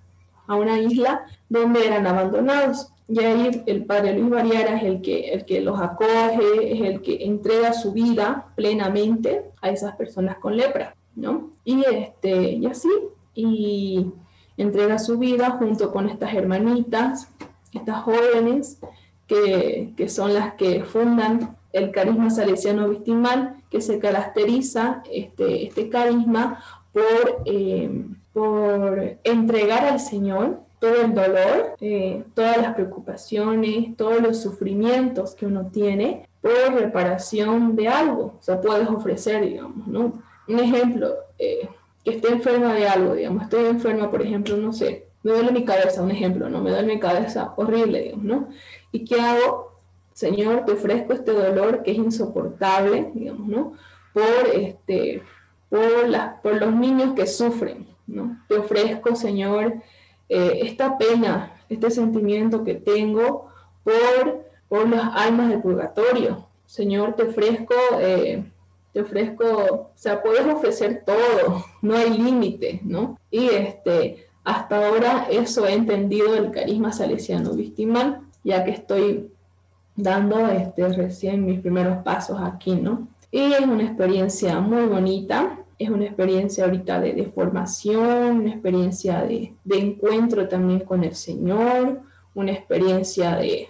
a una isla donde eran abandonados. Y ahí el padre Luis Variara es el que, el que los acoge, es el que entrega su vida plenamente a esas personas con lepra, ¿no? Y, este, y así, y entrega su vida junto con estas hermanitas, estas jóvenes, que, son las que fundan el carisma salesiano victimal, que se caracteriza este, este carisma por... Eh, por entregar al Señor todo el dolor, eh, todas las preocupaciones, todos los sufrimientos que uno tiene por reparación de algo. O sea, puedes ofrecer, digamos, ¿no? Un ejemplo, eh, que esté enferma de algo, digamos, estoy enferma, por ejemplo, no sé, me duele mi cabeza, un ejemplo, ¿no? Me duele mi cabeza horrible, digamos, ¿no? ¿Y qué hago? Señor, te ofrezco este dolor que es insoportable, digamos, ¿no? Por, este, por, por los niños que sufren, te ofrezco, Señor, eh, esta pena, este sentimiento que tengo por, por las almas del purgatorio. Señor, te ofrezco, eh, te ofrezco, o sea, puedes ofrecer todo, (laughs) no hay límite, ¿no? Y este, hasta ahora eso he entendido del carisma salesiano victimal, ya que estoy dando este, recién mis primeros pasos aquí, ¿no? Y es una experiencia muy bonita, es una experiencia ahorita de, formación, una experiencia de, encuentro también con el Señor, una experiencia de,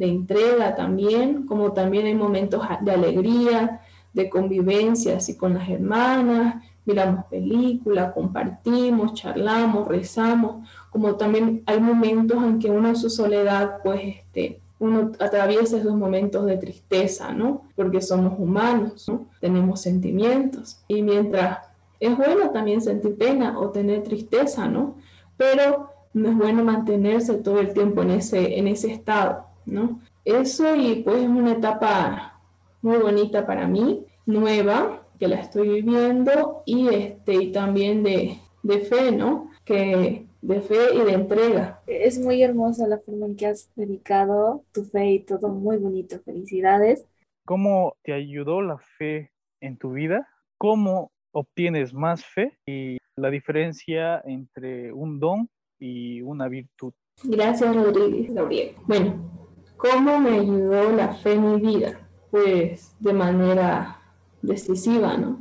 entrega también, como también hay momentos de alegría, de convivencia así con las hermanas, miramos películas, compartimos, charlamos, rezamos, como también hay momentos en que uno en su soledad pues este, uno atraviesa esos momentos de tristeza, ¿no? Porque somos humanos, ¿no? Tenemos sentimientos. Y mientras es bueno también sentir pena o tener tristeza, ¿no? Pero no es bueno mantenerse todo el tiempo en ese, en ese estado, ¿no? Eso y pues es una etapa muy bonita para mí, nueva, que la estoy viviendo y, este, y también de, de fe, ¿no? Que de fe y de entrega. Es muy hermosa la forma en que has dedicado tu fe y todo muy bonito. Felicidades. ¿Cómo te ayudó la fe en tu vida? ¿Cómo obtienes más fe y la diferencia entre un don y una virtud? Gracias, Rodríguez, Gabriel. Bueno, ¿cómo me ayudó la fe en mi vida? Pues de manera decisiva, ¿no?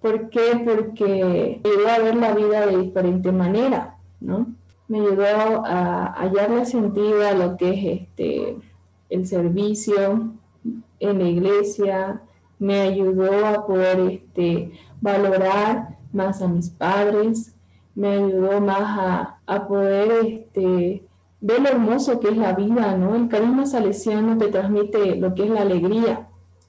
¿Por qué? Porque me ayudó a ver la vida de diferente manera, ¿no? Me ayudó a hallarle sentido a lo que es este, el servicio en la iglesia, me ayudó a poder este, valorar más a mis padres, me ayudó más a, poder este, ver lo hermoso que es la vida, ¿no? El carisma salesiano te transmite lo que es la alegría,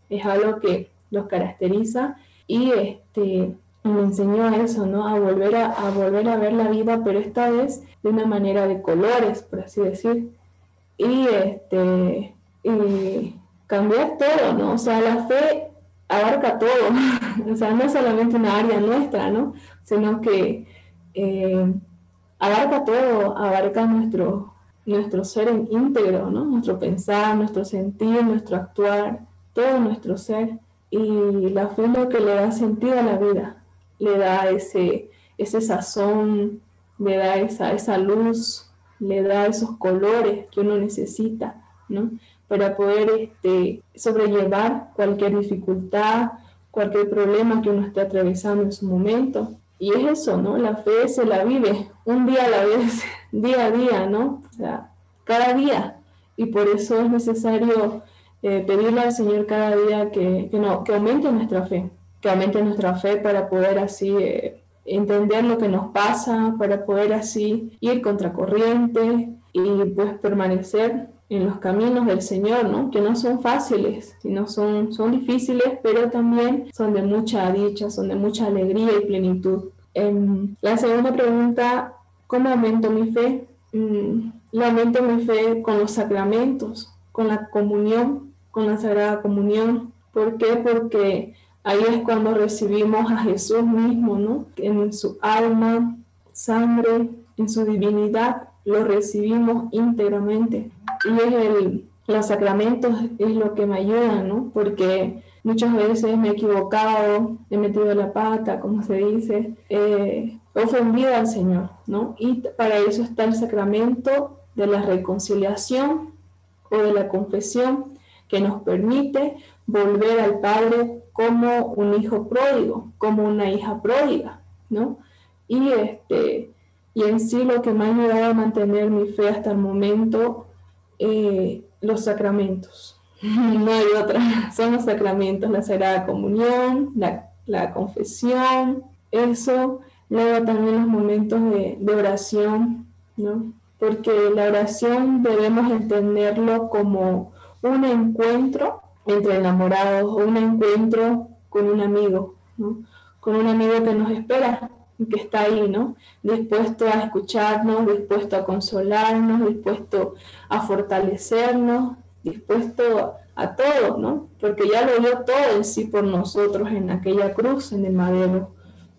es algo que los caracteriza y este, me enseñó eso, ¿no? A volver a, volver a ver la vida, pero esta vez de una manera de colores, por así decir. Y este y cambiar todo, ¿no? O sea, la fe abarca todo, (laughs) o sea, no es solamente una área nuestra, ¿no? Sino que eh, abarca todo, abarca nuestro, nuestro ser en íntegro, ¿no? Nuestro pensar, nuestro sentir, nuestro actuar, todo nuestro ser. Y la lo que le da sentido a la vida, le da ese, ese sazón, le da esa, esa luz, le da esos colores que uno necesita, ¿no? Para poder este, sobrellevar cualquier dificultad, cualquier problema que uno esté atravesando en su momento. Y es eso, ¿no? La fe se la vive un día a la vez, (laughs) día a día, ¿no? Cada día. Y por eso es necesario eh, pedirle al Señor cada día que, que, no, que aumente nuestra fe, que aumente nuestra fe para poder así eh, entender lo que nos pasa, para poder así ir contracorriente y pues permanecer en los caminos del Señor, ¿no? Que no son fáciles, sino son, son difíciles, pero también son de mucha dicha, son de mucha alegría y plenitud. Em, la segunda pregunta, ¿cómo aumento mi fe? Mm, la aumento mi fe con los sacramentos, con la comunión, con la Sagrada Comunión. ¿Por qué? Porque ahí es cuando recibimos a Jesús mismo, ¿no? En su alma, sangre, en su divinidad, lo recibimos íntegramente y es el, los sacramentos es lo que me ayudan, ¿no? Porque muchas veces me he equivocado, he metido la pata, como se dice, he ofendido al Señor, ¿no? Y para eso está el sacramento de la reconciliación o de la confesión que nos permite volver al Padre como un hijo pródigo, como una hija pródiga, ¿no? Y, este, y en sí lo que me ha ayudado a mantener mi fe hasta el momento eh, los sacramentos. (laughs) No hay otra, son los sacramentos, la Sagrada Comunión, la, confesión, eso, luego también los momentos de, oración, ¿no? Porque la oración debemos entenderlo como un encuentro entre enamorados o un encuentro con un amigo. Con un amigo que nos espera, que está ahí, ¿no? Dispuesto a escucharnos, dispuesto a consolarnos, dispuesto a fortalecernos, dispuesto a todo, ¿no? Porque ya lo dio todo en sí por nosotros en aquella cruz, en el madero.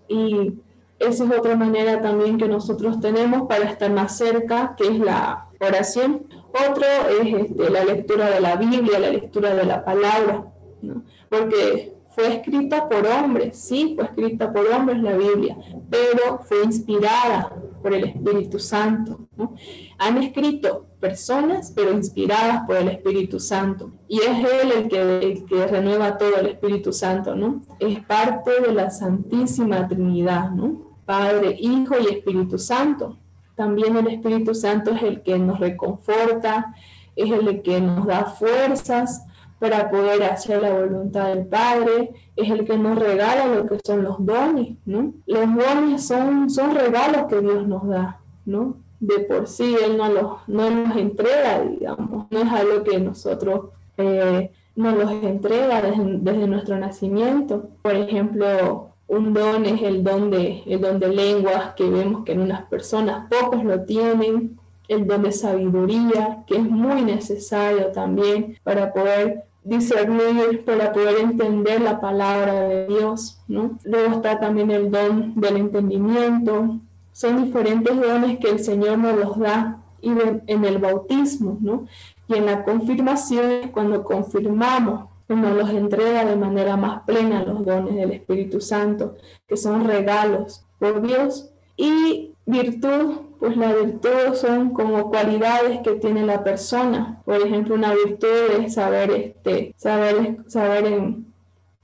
Y esa es otra manera también que nosotros tenemos para estar más cerca, que es la oración. Otro es este, la lectura de la Biblia, la lectura de la palabra, ¿no? Porque fue escrita por hombres, sí, fue escrita por hombres la Biblia, pero fue inspirada por el Espíritu Santo. ¿no? Han escrito personas, pero inspiradas por el Espíritu Santo. Y es Él el que, el que renueva todo el Espíritu Santo, ¿no? Es parte de la Santísima Trinidad, ¿no? Padre, Hijo y Espíritu Santo. También el Espíritu Santo es el que nos reconforta, es el que nos da fuerzas para poder hacer la voluntad del Padre, es el que nos regala lo que son los dones, ¿no? Los dones son, son regalos que Dios nos da, ¿no? De por sí Él no los, no entrega, digamos, no es algo que nosotros eh, nos los entrega desde, desde, nuestro nacimiento. Por ejemplo, un don es el don, de, el don de lenguas que vemos que en unas personas pocos lo tienen, el don de sabiduría, que es muy necesario también para poder discernir, para poder entender la palabra de Dios, ¿no? Luego está también el don del entendimiento. Son diferentes dones que el Señor nos los da y en el bautismo, ¿no? Y en la confirmación, cuando confirmamos, nos los entrega de manera más plena los dones del Espíritu Santo, que son regalos por Dios. Y virtud, pues la virtud son como cualidades que tiene la persona. Por ejemplo, una virtud es saber, este, saber, saber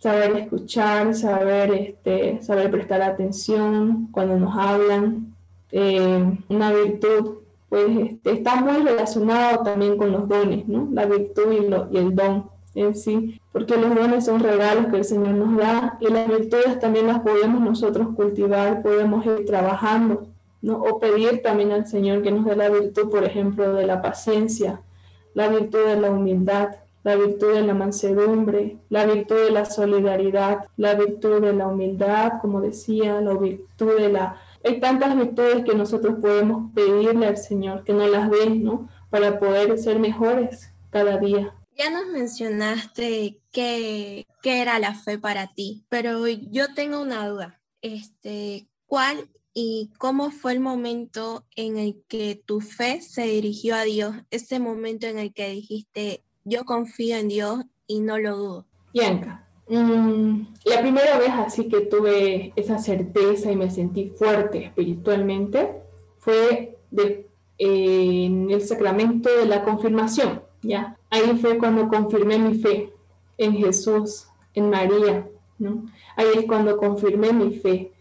saber escuchar, saber, este, saber prestar atención cuando nos hablan. Eh, una virtud, pues este, está muy relacionado también con los dones, ¿no? La virtud y el don en sí, porque los dones son regalos que el Señor nos da y las virtudes también las podemos nosotros cultivar, podemos ir trabajando, ¿no? O pedir también al Señor que nos dé la virtud, por ejemplo, de la paciencia, la virtud de la humildad, la virtud de la mansedumbre, la virtud de la solidaridad, la virtud de la humildad, como decía, la virtud de la... Hay tantas virtudes que nosotros podemos pedirle al Señor, que nos las dé, ¿no? Para poder ser mejores cada día. Ya nos mencionaste qué, qué era la fe para ti, pero yo tengo una duda. Este, ¿Cuál y cómo fue el momento en el que tu fe se dirigió a Dios? Ese momento en el que dijiste, yo confío en Dios y no lo dudo. Bianca, mm, la primera vez así que tuve esa certeza y me sentí fuerte espiritualmente fue de, en el sacramento de la confirmación, ¿ya? Ahí fue cuando confirmé mi fe en Jesús, en María, ¿no? Ahí es cuando confirmé mi fe.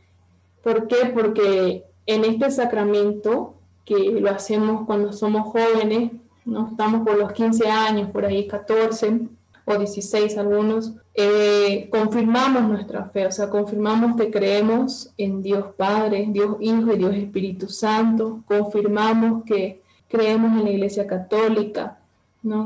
¿Por qué? Porque en este sacramento, que lo hacemos cuando somos jóvenes, ¿no? Estamos por los 15 años, por ahí 14 o 16 algunos, eh, confirmamos nuestra fe, o sea, confirmamos que creemos en Dios Padre, Dios Hijo y Dios Espíritu Santo, confirmamos que creemos en la Iglesia Católica,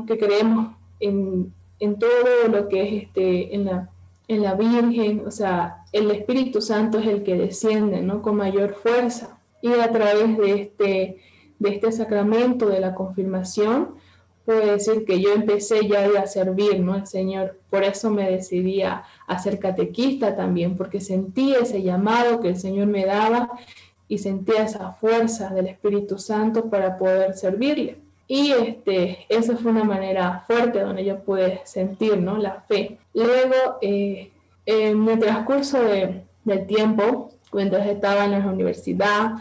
que creemos en, todo lo que es este, en, la, en la Virgen, o sea, el Espíritu Santo es el que desciende ¿no? con mayor fuerza y a través de este de este sacramento de la confirmación, puedo decir que yo empecé ya a servir ¿no? al Señor. Por eso me decidí a, ser catequista también, porque sentí ese llamado que el Señor me daba y sentía esa fuerza del Espíritu Santo para poder servirle. Y este, esa fue una manera fuerte donde yo pude sentir ¿no? la fe. Luego, eh, en el transcurso del tiempo, mientras estaba en la universidad,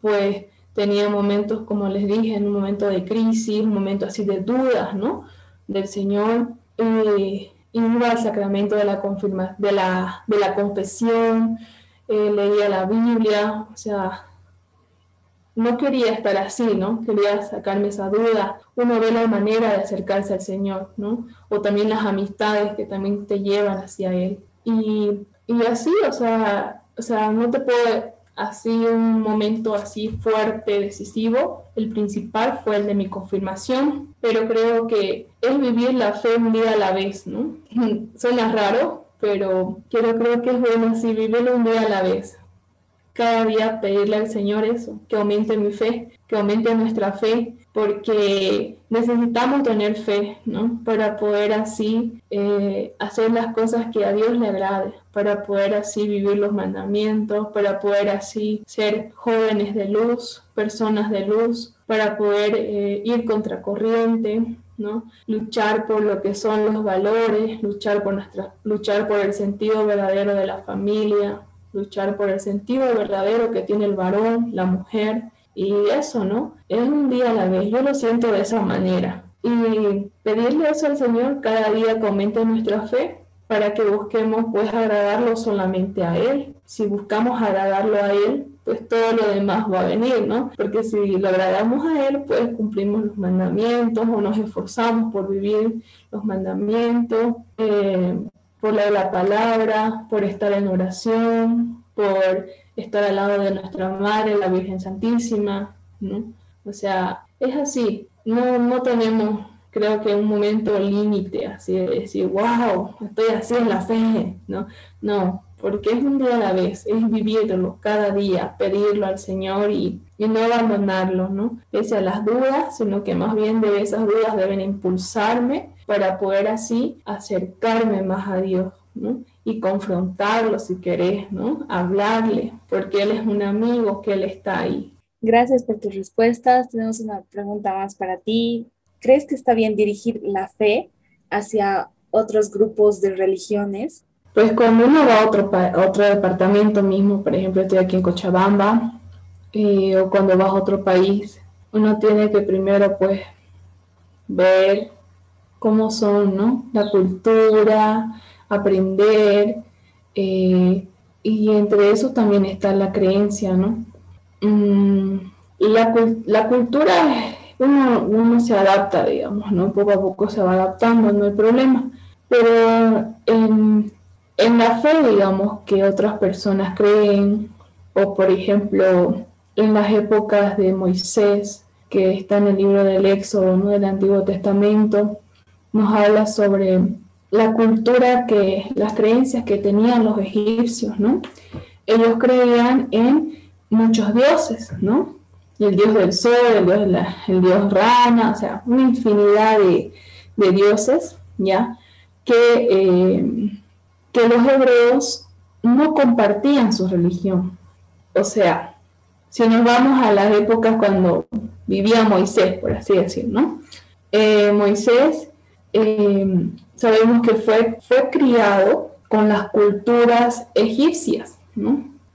pues tenía momentos, como les dije, en un momento de crisis, un momento así de dudas, ¿no? Del Señor. Eh, iba al sacramento de la, confirma, de la, de la confesión, eh, leía la Biblia, o sea, no quería estar así, ¿no? Quería sacarme esa duda. Uno ve la manera de acercarse al Señor, ¿no? O también las amistades que también te llevan hacia Él. Y, y así, o sea, o sea, no te puedo así un momento así fuerte, decisivo. El principal fue el de mi confirmación, pero creo que es vivir la fe un día a la vez, ¿no? (laughs) Suena raro, pero quiero creo que es bueno así vivirlo un día a la vez. Cada día pedirle al Señor eso, que aumente mi fe, que aumente nuestra fe, porque necesitamos tener fe, ¿no? Para poder así eh, hacer las cosas que a Dios le agrade, para poder así vivir los mandamientos, para poder así ser jóvenes de luz, personas de luz, para poder eh, ir contracorriente, ¿no? Luchar por lo que son los valores, luchar por nuestra, luchar por el sentido verdadero de la familia, luchar por el sentido verdadero que tiene el varón, la mujer, y eso, ¿no? Es un día a la vez, yo lo siento de esa manera. Y pedirle eso al Señor cada día comente nuestra fe para que busquemos pues agradarlo solamente a Él. Si buscamos agradarlo a Él, pues todo lo demás va a venir, ¿no? Porque si lo agradamos a Él, pues cumplimos los mandamientos o nos esforzamos por vivir los mandamientos, eh, por leer la palabra, por estar en oración, por estar al lado de nuestra Madre, la Virgen Santísima, ¿no? O sea, es así, no, no tenemos, creo que un momento límite, así de decir, wow, estoy así en la fe, ¿no? No, porque es un día a la vez, es vivirlo cada día, pedirlo al Señor y, y no abandonarlo, ¿no? Pese a las dudas, sino que más bien de esas dudas deben impulsarme para poder así acercarme más a Dios, ¿no? y confrontarlo si querés, ¿no? Hablarle, porque él es un amigo, que él está ahí. Gracias por tus respuestas. Tenemos una pregunta más para ti. ¿Crees que está bien dirigir la fe hacia otros grupos de religiones? Pues cuando uno va a otro, otro departamento mismo, por ejemplo, estoy aquí en Cochabamba, eh, o cuando vas a otro país, uno tiene que primero pues ver cómo son, ¿no? La cultura, aprender, eh, y entre eso también está la creencia, ¿no? Mm, la, la, cultura, uno, uno, se adapta, digamos, ¿no? Poco a poco se va adaptando, no hay problema. Pero en, en la fe, digamos, que otras personas creen, o por ejemplo, en las épocas de Moisés, que está en el libro del Éxodo, ¿no? del Antiguo Testamento, nos habla sobre la cultura que, las creencias que tenían los egipcios, ¿no? Ellos creían en muchos dioses, ¿no? El dios del sol, el dios, el dios rana, o sea, una infinidad de, dioses, ¿ya? Que, eh, que los hebreos no compartían su religión. O sea, si nos vamos a las épocas cuando vivía Moisés, por así decirlo, ¿no? Eh, Moisés eh, sabemos que fue, fue criado con las culturas egipcias.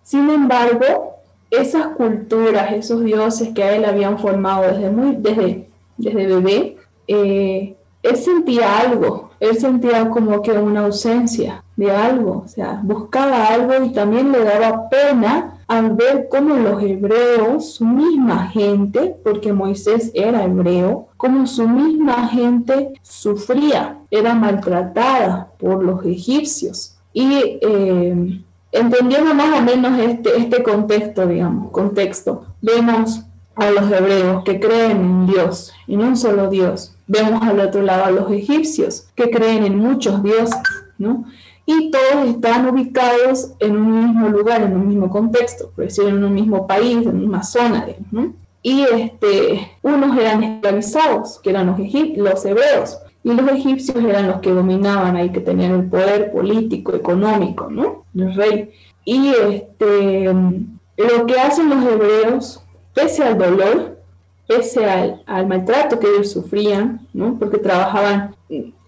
Sin embargo, esas culturas, esos dioses que a él habían formado desde, muy, desde, desde bebé, eh, él sentía algo, él sentía como que una ausencia de algo, o sea, buscaba algo y también le daba pena al ver cómo los hebreos, su misma gente, porque Moisés era hebreo, como su misma gente sufría, era maltratada por los egipcios. Y eh, entendiendo más o menos este, este contexto, digamos, contexto, vemos a los hebreos que creen en Dios, en un solo Dios. Vemos al otro lado a los egipcios que creen en muchos dioses, ¿no? Y todos están ubicados en un mismo lugar, en un mismo contexto, por decir, en un mismo país, en una zona. ¿no? Y este, unos eran esclavizados, que eran los, los hebreos, y los egipcios eran los que dominaban ahí, que tenían el poder político, económico, ¿no? El rey. Y este, lo que hacen los hebreos, pese al dolor, pese al, al maltrato que ellos sufrían, ¿no? Porque trabajaban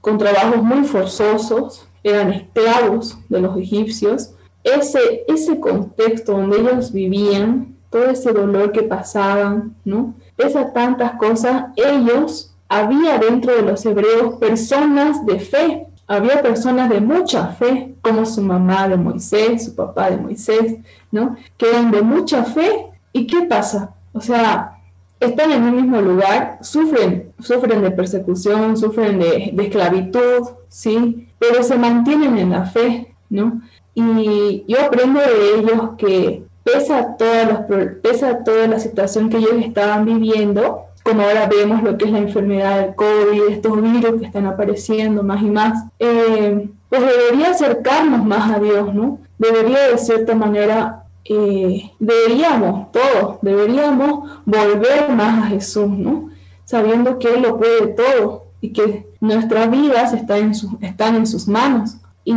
con trabajos muy forzosos, eran esclavos de los egipcios, ese, ese contexto donde ellos vivían, todo ese dolor que pasaban, ¿no? Esas tantas cosas, ellos, había dentro de los hebreos personas de fe, había personas de mucha fe, como su mamá de Moisés, su papá de Moisés, ¿no? Que eran de mucha fe. ¿Y qué pasa? O sea, están en un mismo lugar, sufren, sufren de persecución, sufren de, de esclavitud, ¿sí? Pero se mantienen en la fe, ¿no? Y yo aprendo de ellos que pese a, todas los, pese a toda la situación que ellos estaban viviendo, como ahora vemos lo que es la enfermedad del COVID, estos virus que están apareciendo más y más, eh, pues debería acercarnos más a Dios, ¿no? Debería de cierta manera, eh, deberíamos todos, deberíamos volver más a Jesús, ¿no? Sabiendo que Él lo puede todo y que nuestras vidas están en, están en sus manos. Y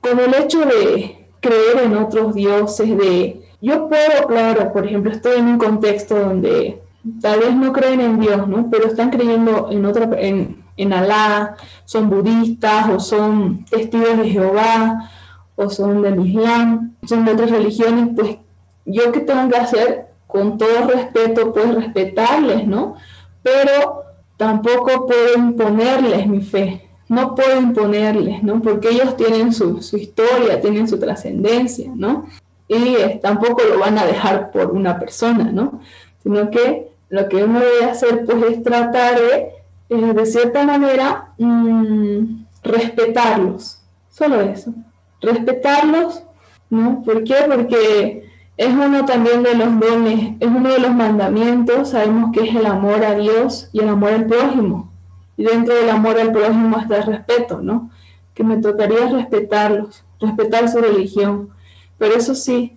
con el hecho de creer en otros dioses, de yo puedo, claro, por ejemplo, estoy en un contexto donde tal vez no creen en Dios, ¿no? Pero están creyendo en otra, en, en Alá, son budistas o son testigos de Jehová o son del Islam, son de otras religiones, pues yo qué tengo que hacer con todo respeto, pues respetarles, ¿no? Pero tampoco puedo imponerles mi fe, no puedo imponerles, ¿no? Porque ellos tienen su, historia, tienen su trascendencia, ¿no? Y tampoco lo van a dejar por una persona, ¿no? Sino que lo que uno debe hacer, pues, es tratar de, eh, de cierta manera, mm, respetarlos, solo eso, respetarlos, ¿no? ¿Por qué? Porque es uno también de los dones, es uno de los mandamientos, sabemos que es el amor a Dios y el amor al prójimo. Y dentro del amor al prójimo está el respeto, ¿no? Que me tocaría respetarlos, respetar su religión. Pero eso sí,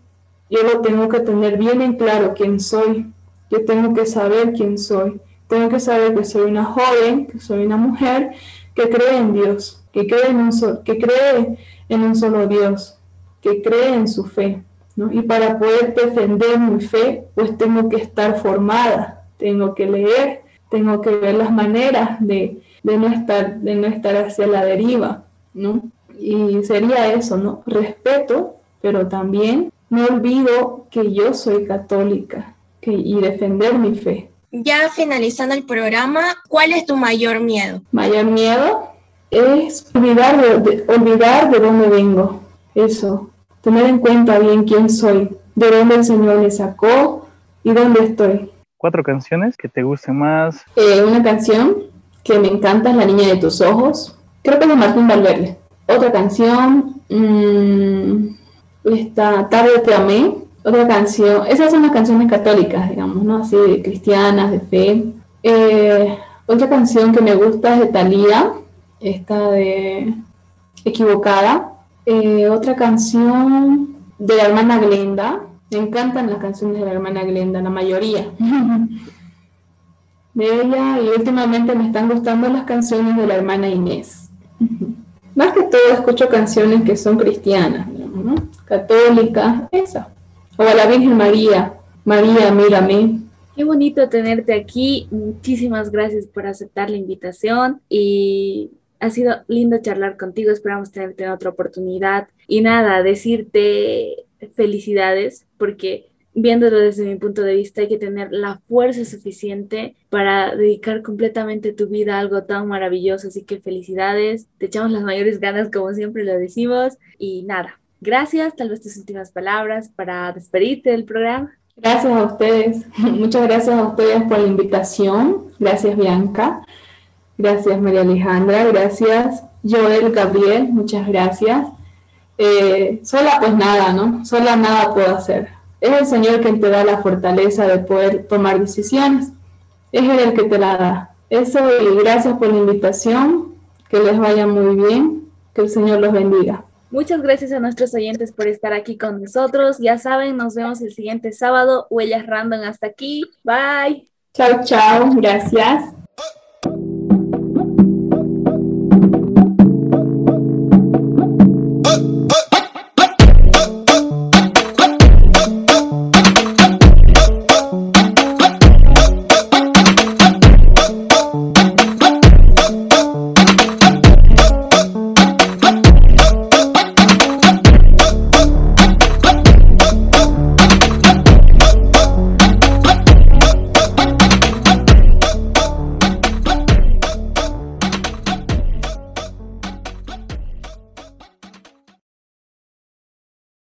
yo lo tengo que tener bien en claro quién soy. Yo tengo que saber quién soy. Tengo que saber que soy una joven, que soy una mujer que cree en Dios, que cree en un, que cree en un solo Dios, que cree en su fe. Y para poder defender mi fe, pues tengo que estar formada, tengo que leer, tengo que ver las maneras de, no, estar, de no estar hacia la deriva, ¿no? Y sería eso, ¿no? Respeto, pero también no olvido que yo soy católica que, y defender mi fe. Ya finalizando el programa, ¿cuál es tu mayor miedo? Mayor miedo, es olvidar de, olvidar de dónde vengo. Eso, tener en cuenta bien quién soy, de dónde el Señor me sacó y dónde estoy. ¿Cuatro canciones que te gusten más? Eh, una canción que me encanta es La Niña de tus Ojos. Creo que es de Martín Valverde. Otra canción, mmm, esta Tarde te amé. Otra canción, esas son las canciones católicas, digamos, ¿no? Así de cristianas, de fe. Eh, otra canción que me gusta es de Thalía, esta de Equivocada. Eh, otra canción de la hermana Glenda. Me encantan las canciones de la hermana Glenda, la mayoría. (laughs) de ella y últimamente me están gustando las canciones de la hermana Inés. Más que todo escucho canciones que son cristianas, ¿no? católicas, esa. O a la Virgen María, María, mírame, Qué bonito tenerte aquí. Muchísimas gracias por aceptar la invitación y ha sido lindo charlar contigo. Esperamos tenerte en otra oportunidad. Y nada, decirte felicidades porque viéndolo desde mi punto de vista hay que tener la fuerza suficiente para dedicar completamente tu vida a algo tan maravilloso. Así que felicidades. Te echamos las mayores ganas como siempre lo decimos. Y nada, gracias. Tal vez tus últimas palabras para despedirte del programa. Gracias a ustedes. (laughs) Muchas gracias a ustedes por la invitación. Gracias, Bianca. Gracias, María Alejandra. Gracias, Joel, Gabriel. Muchas gracias. Eh, sola, pues nada, ¿no? Sola nada puedo hacer. Es el Señor quien te da la fortaleza de poder tomar decisiones. Es Él el que te la da. Eso y gracias por la invitación. Que les vaya muy bien. Que el Señor los bendiga. Muchas gracias a nuestros oyentes por estar aquí con nosotros. Ya saben, nos vemos el siguiente sábado. Huellas Random hasta aquí. Bye. Chao, chao. Gracias.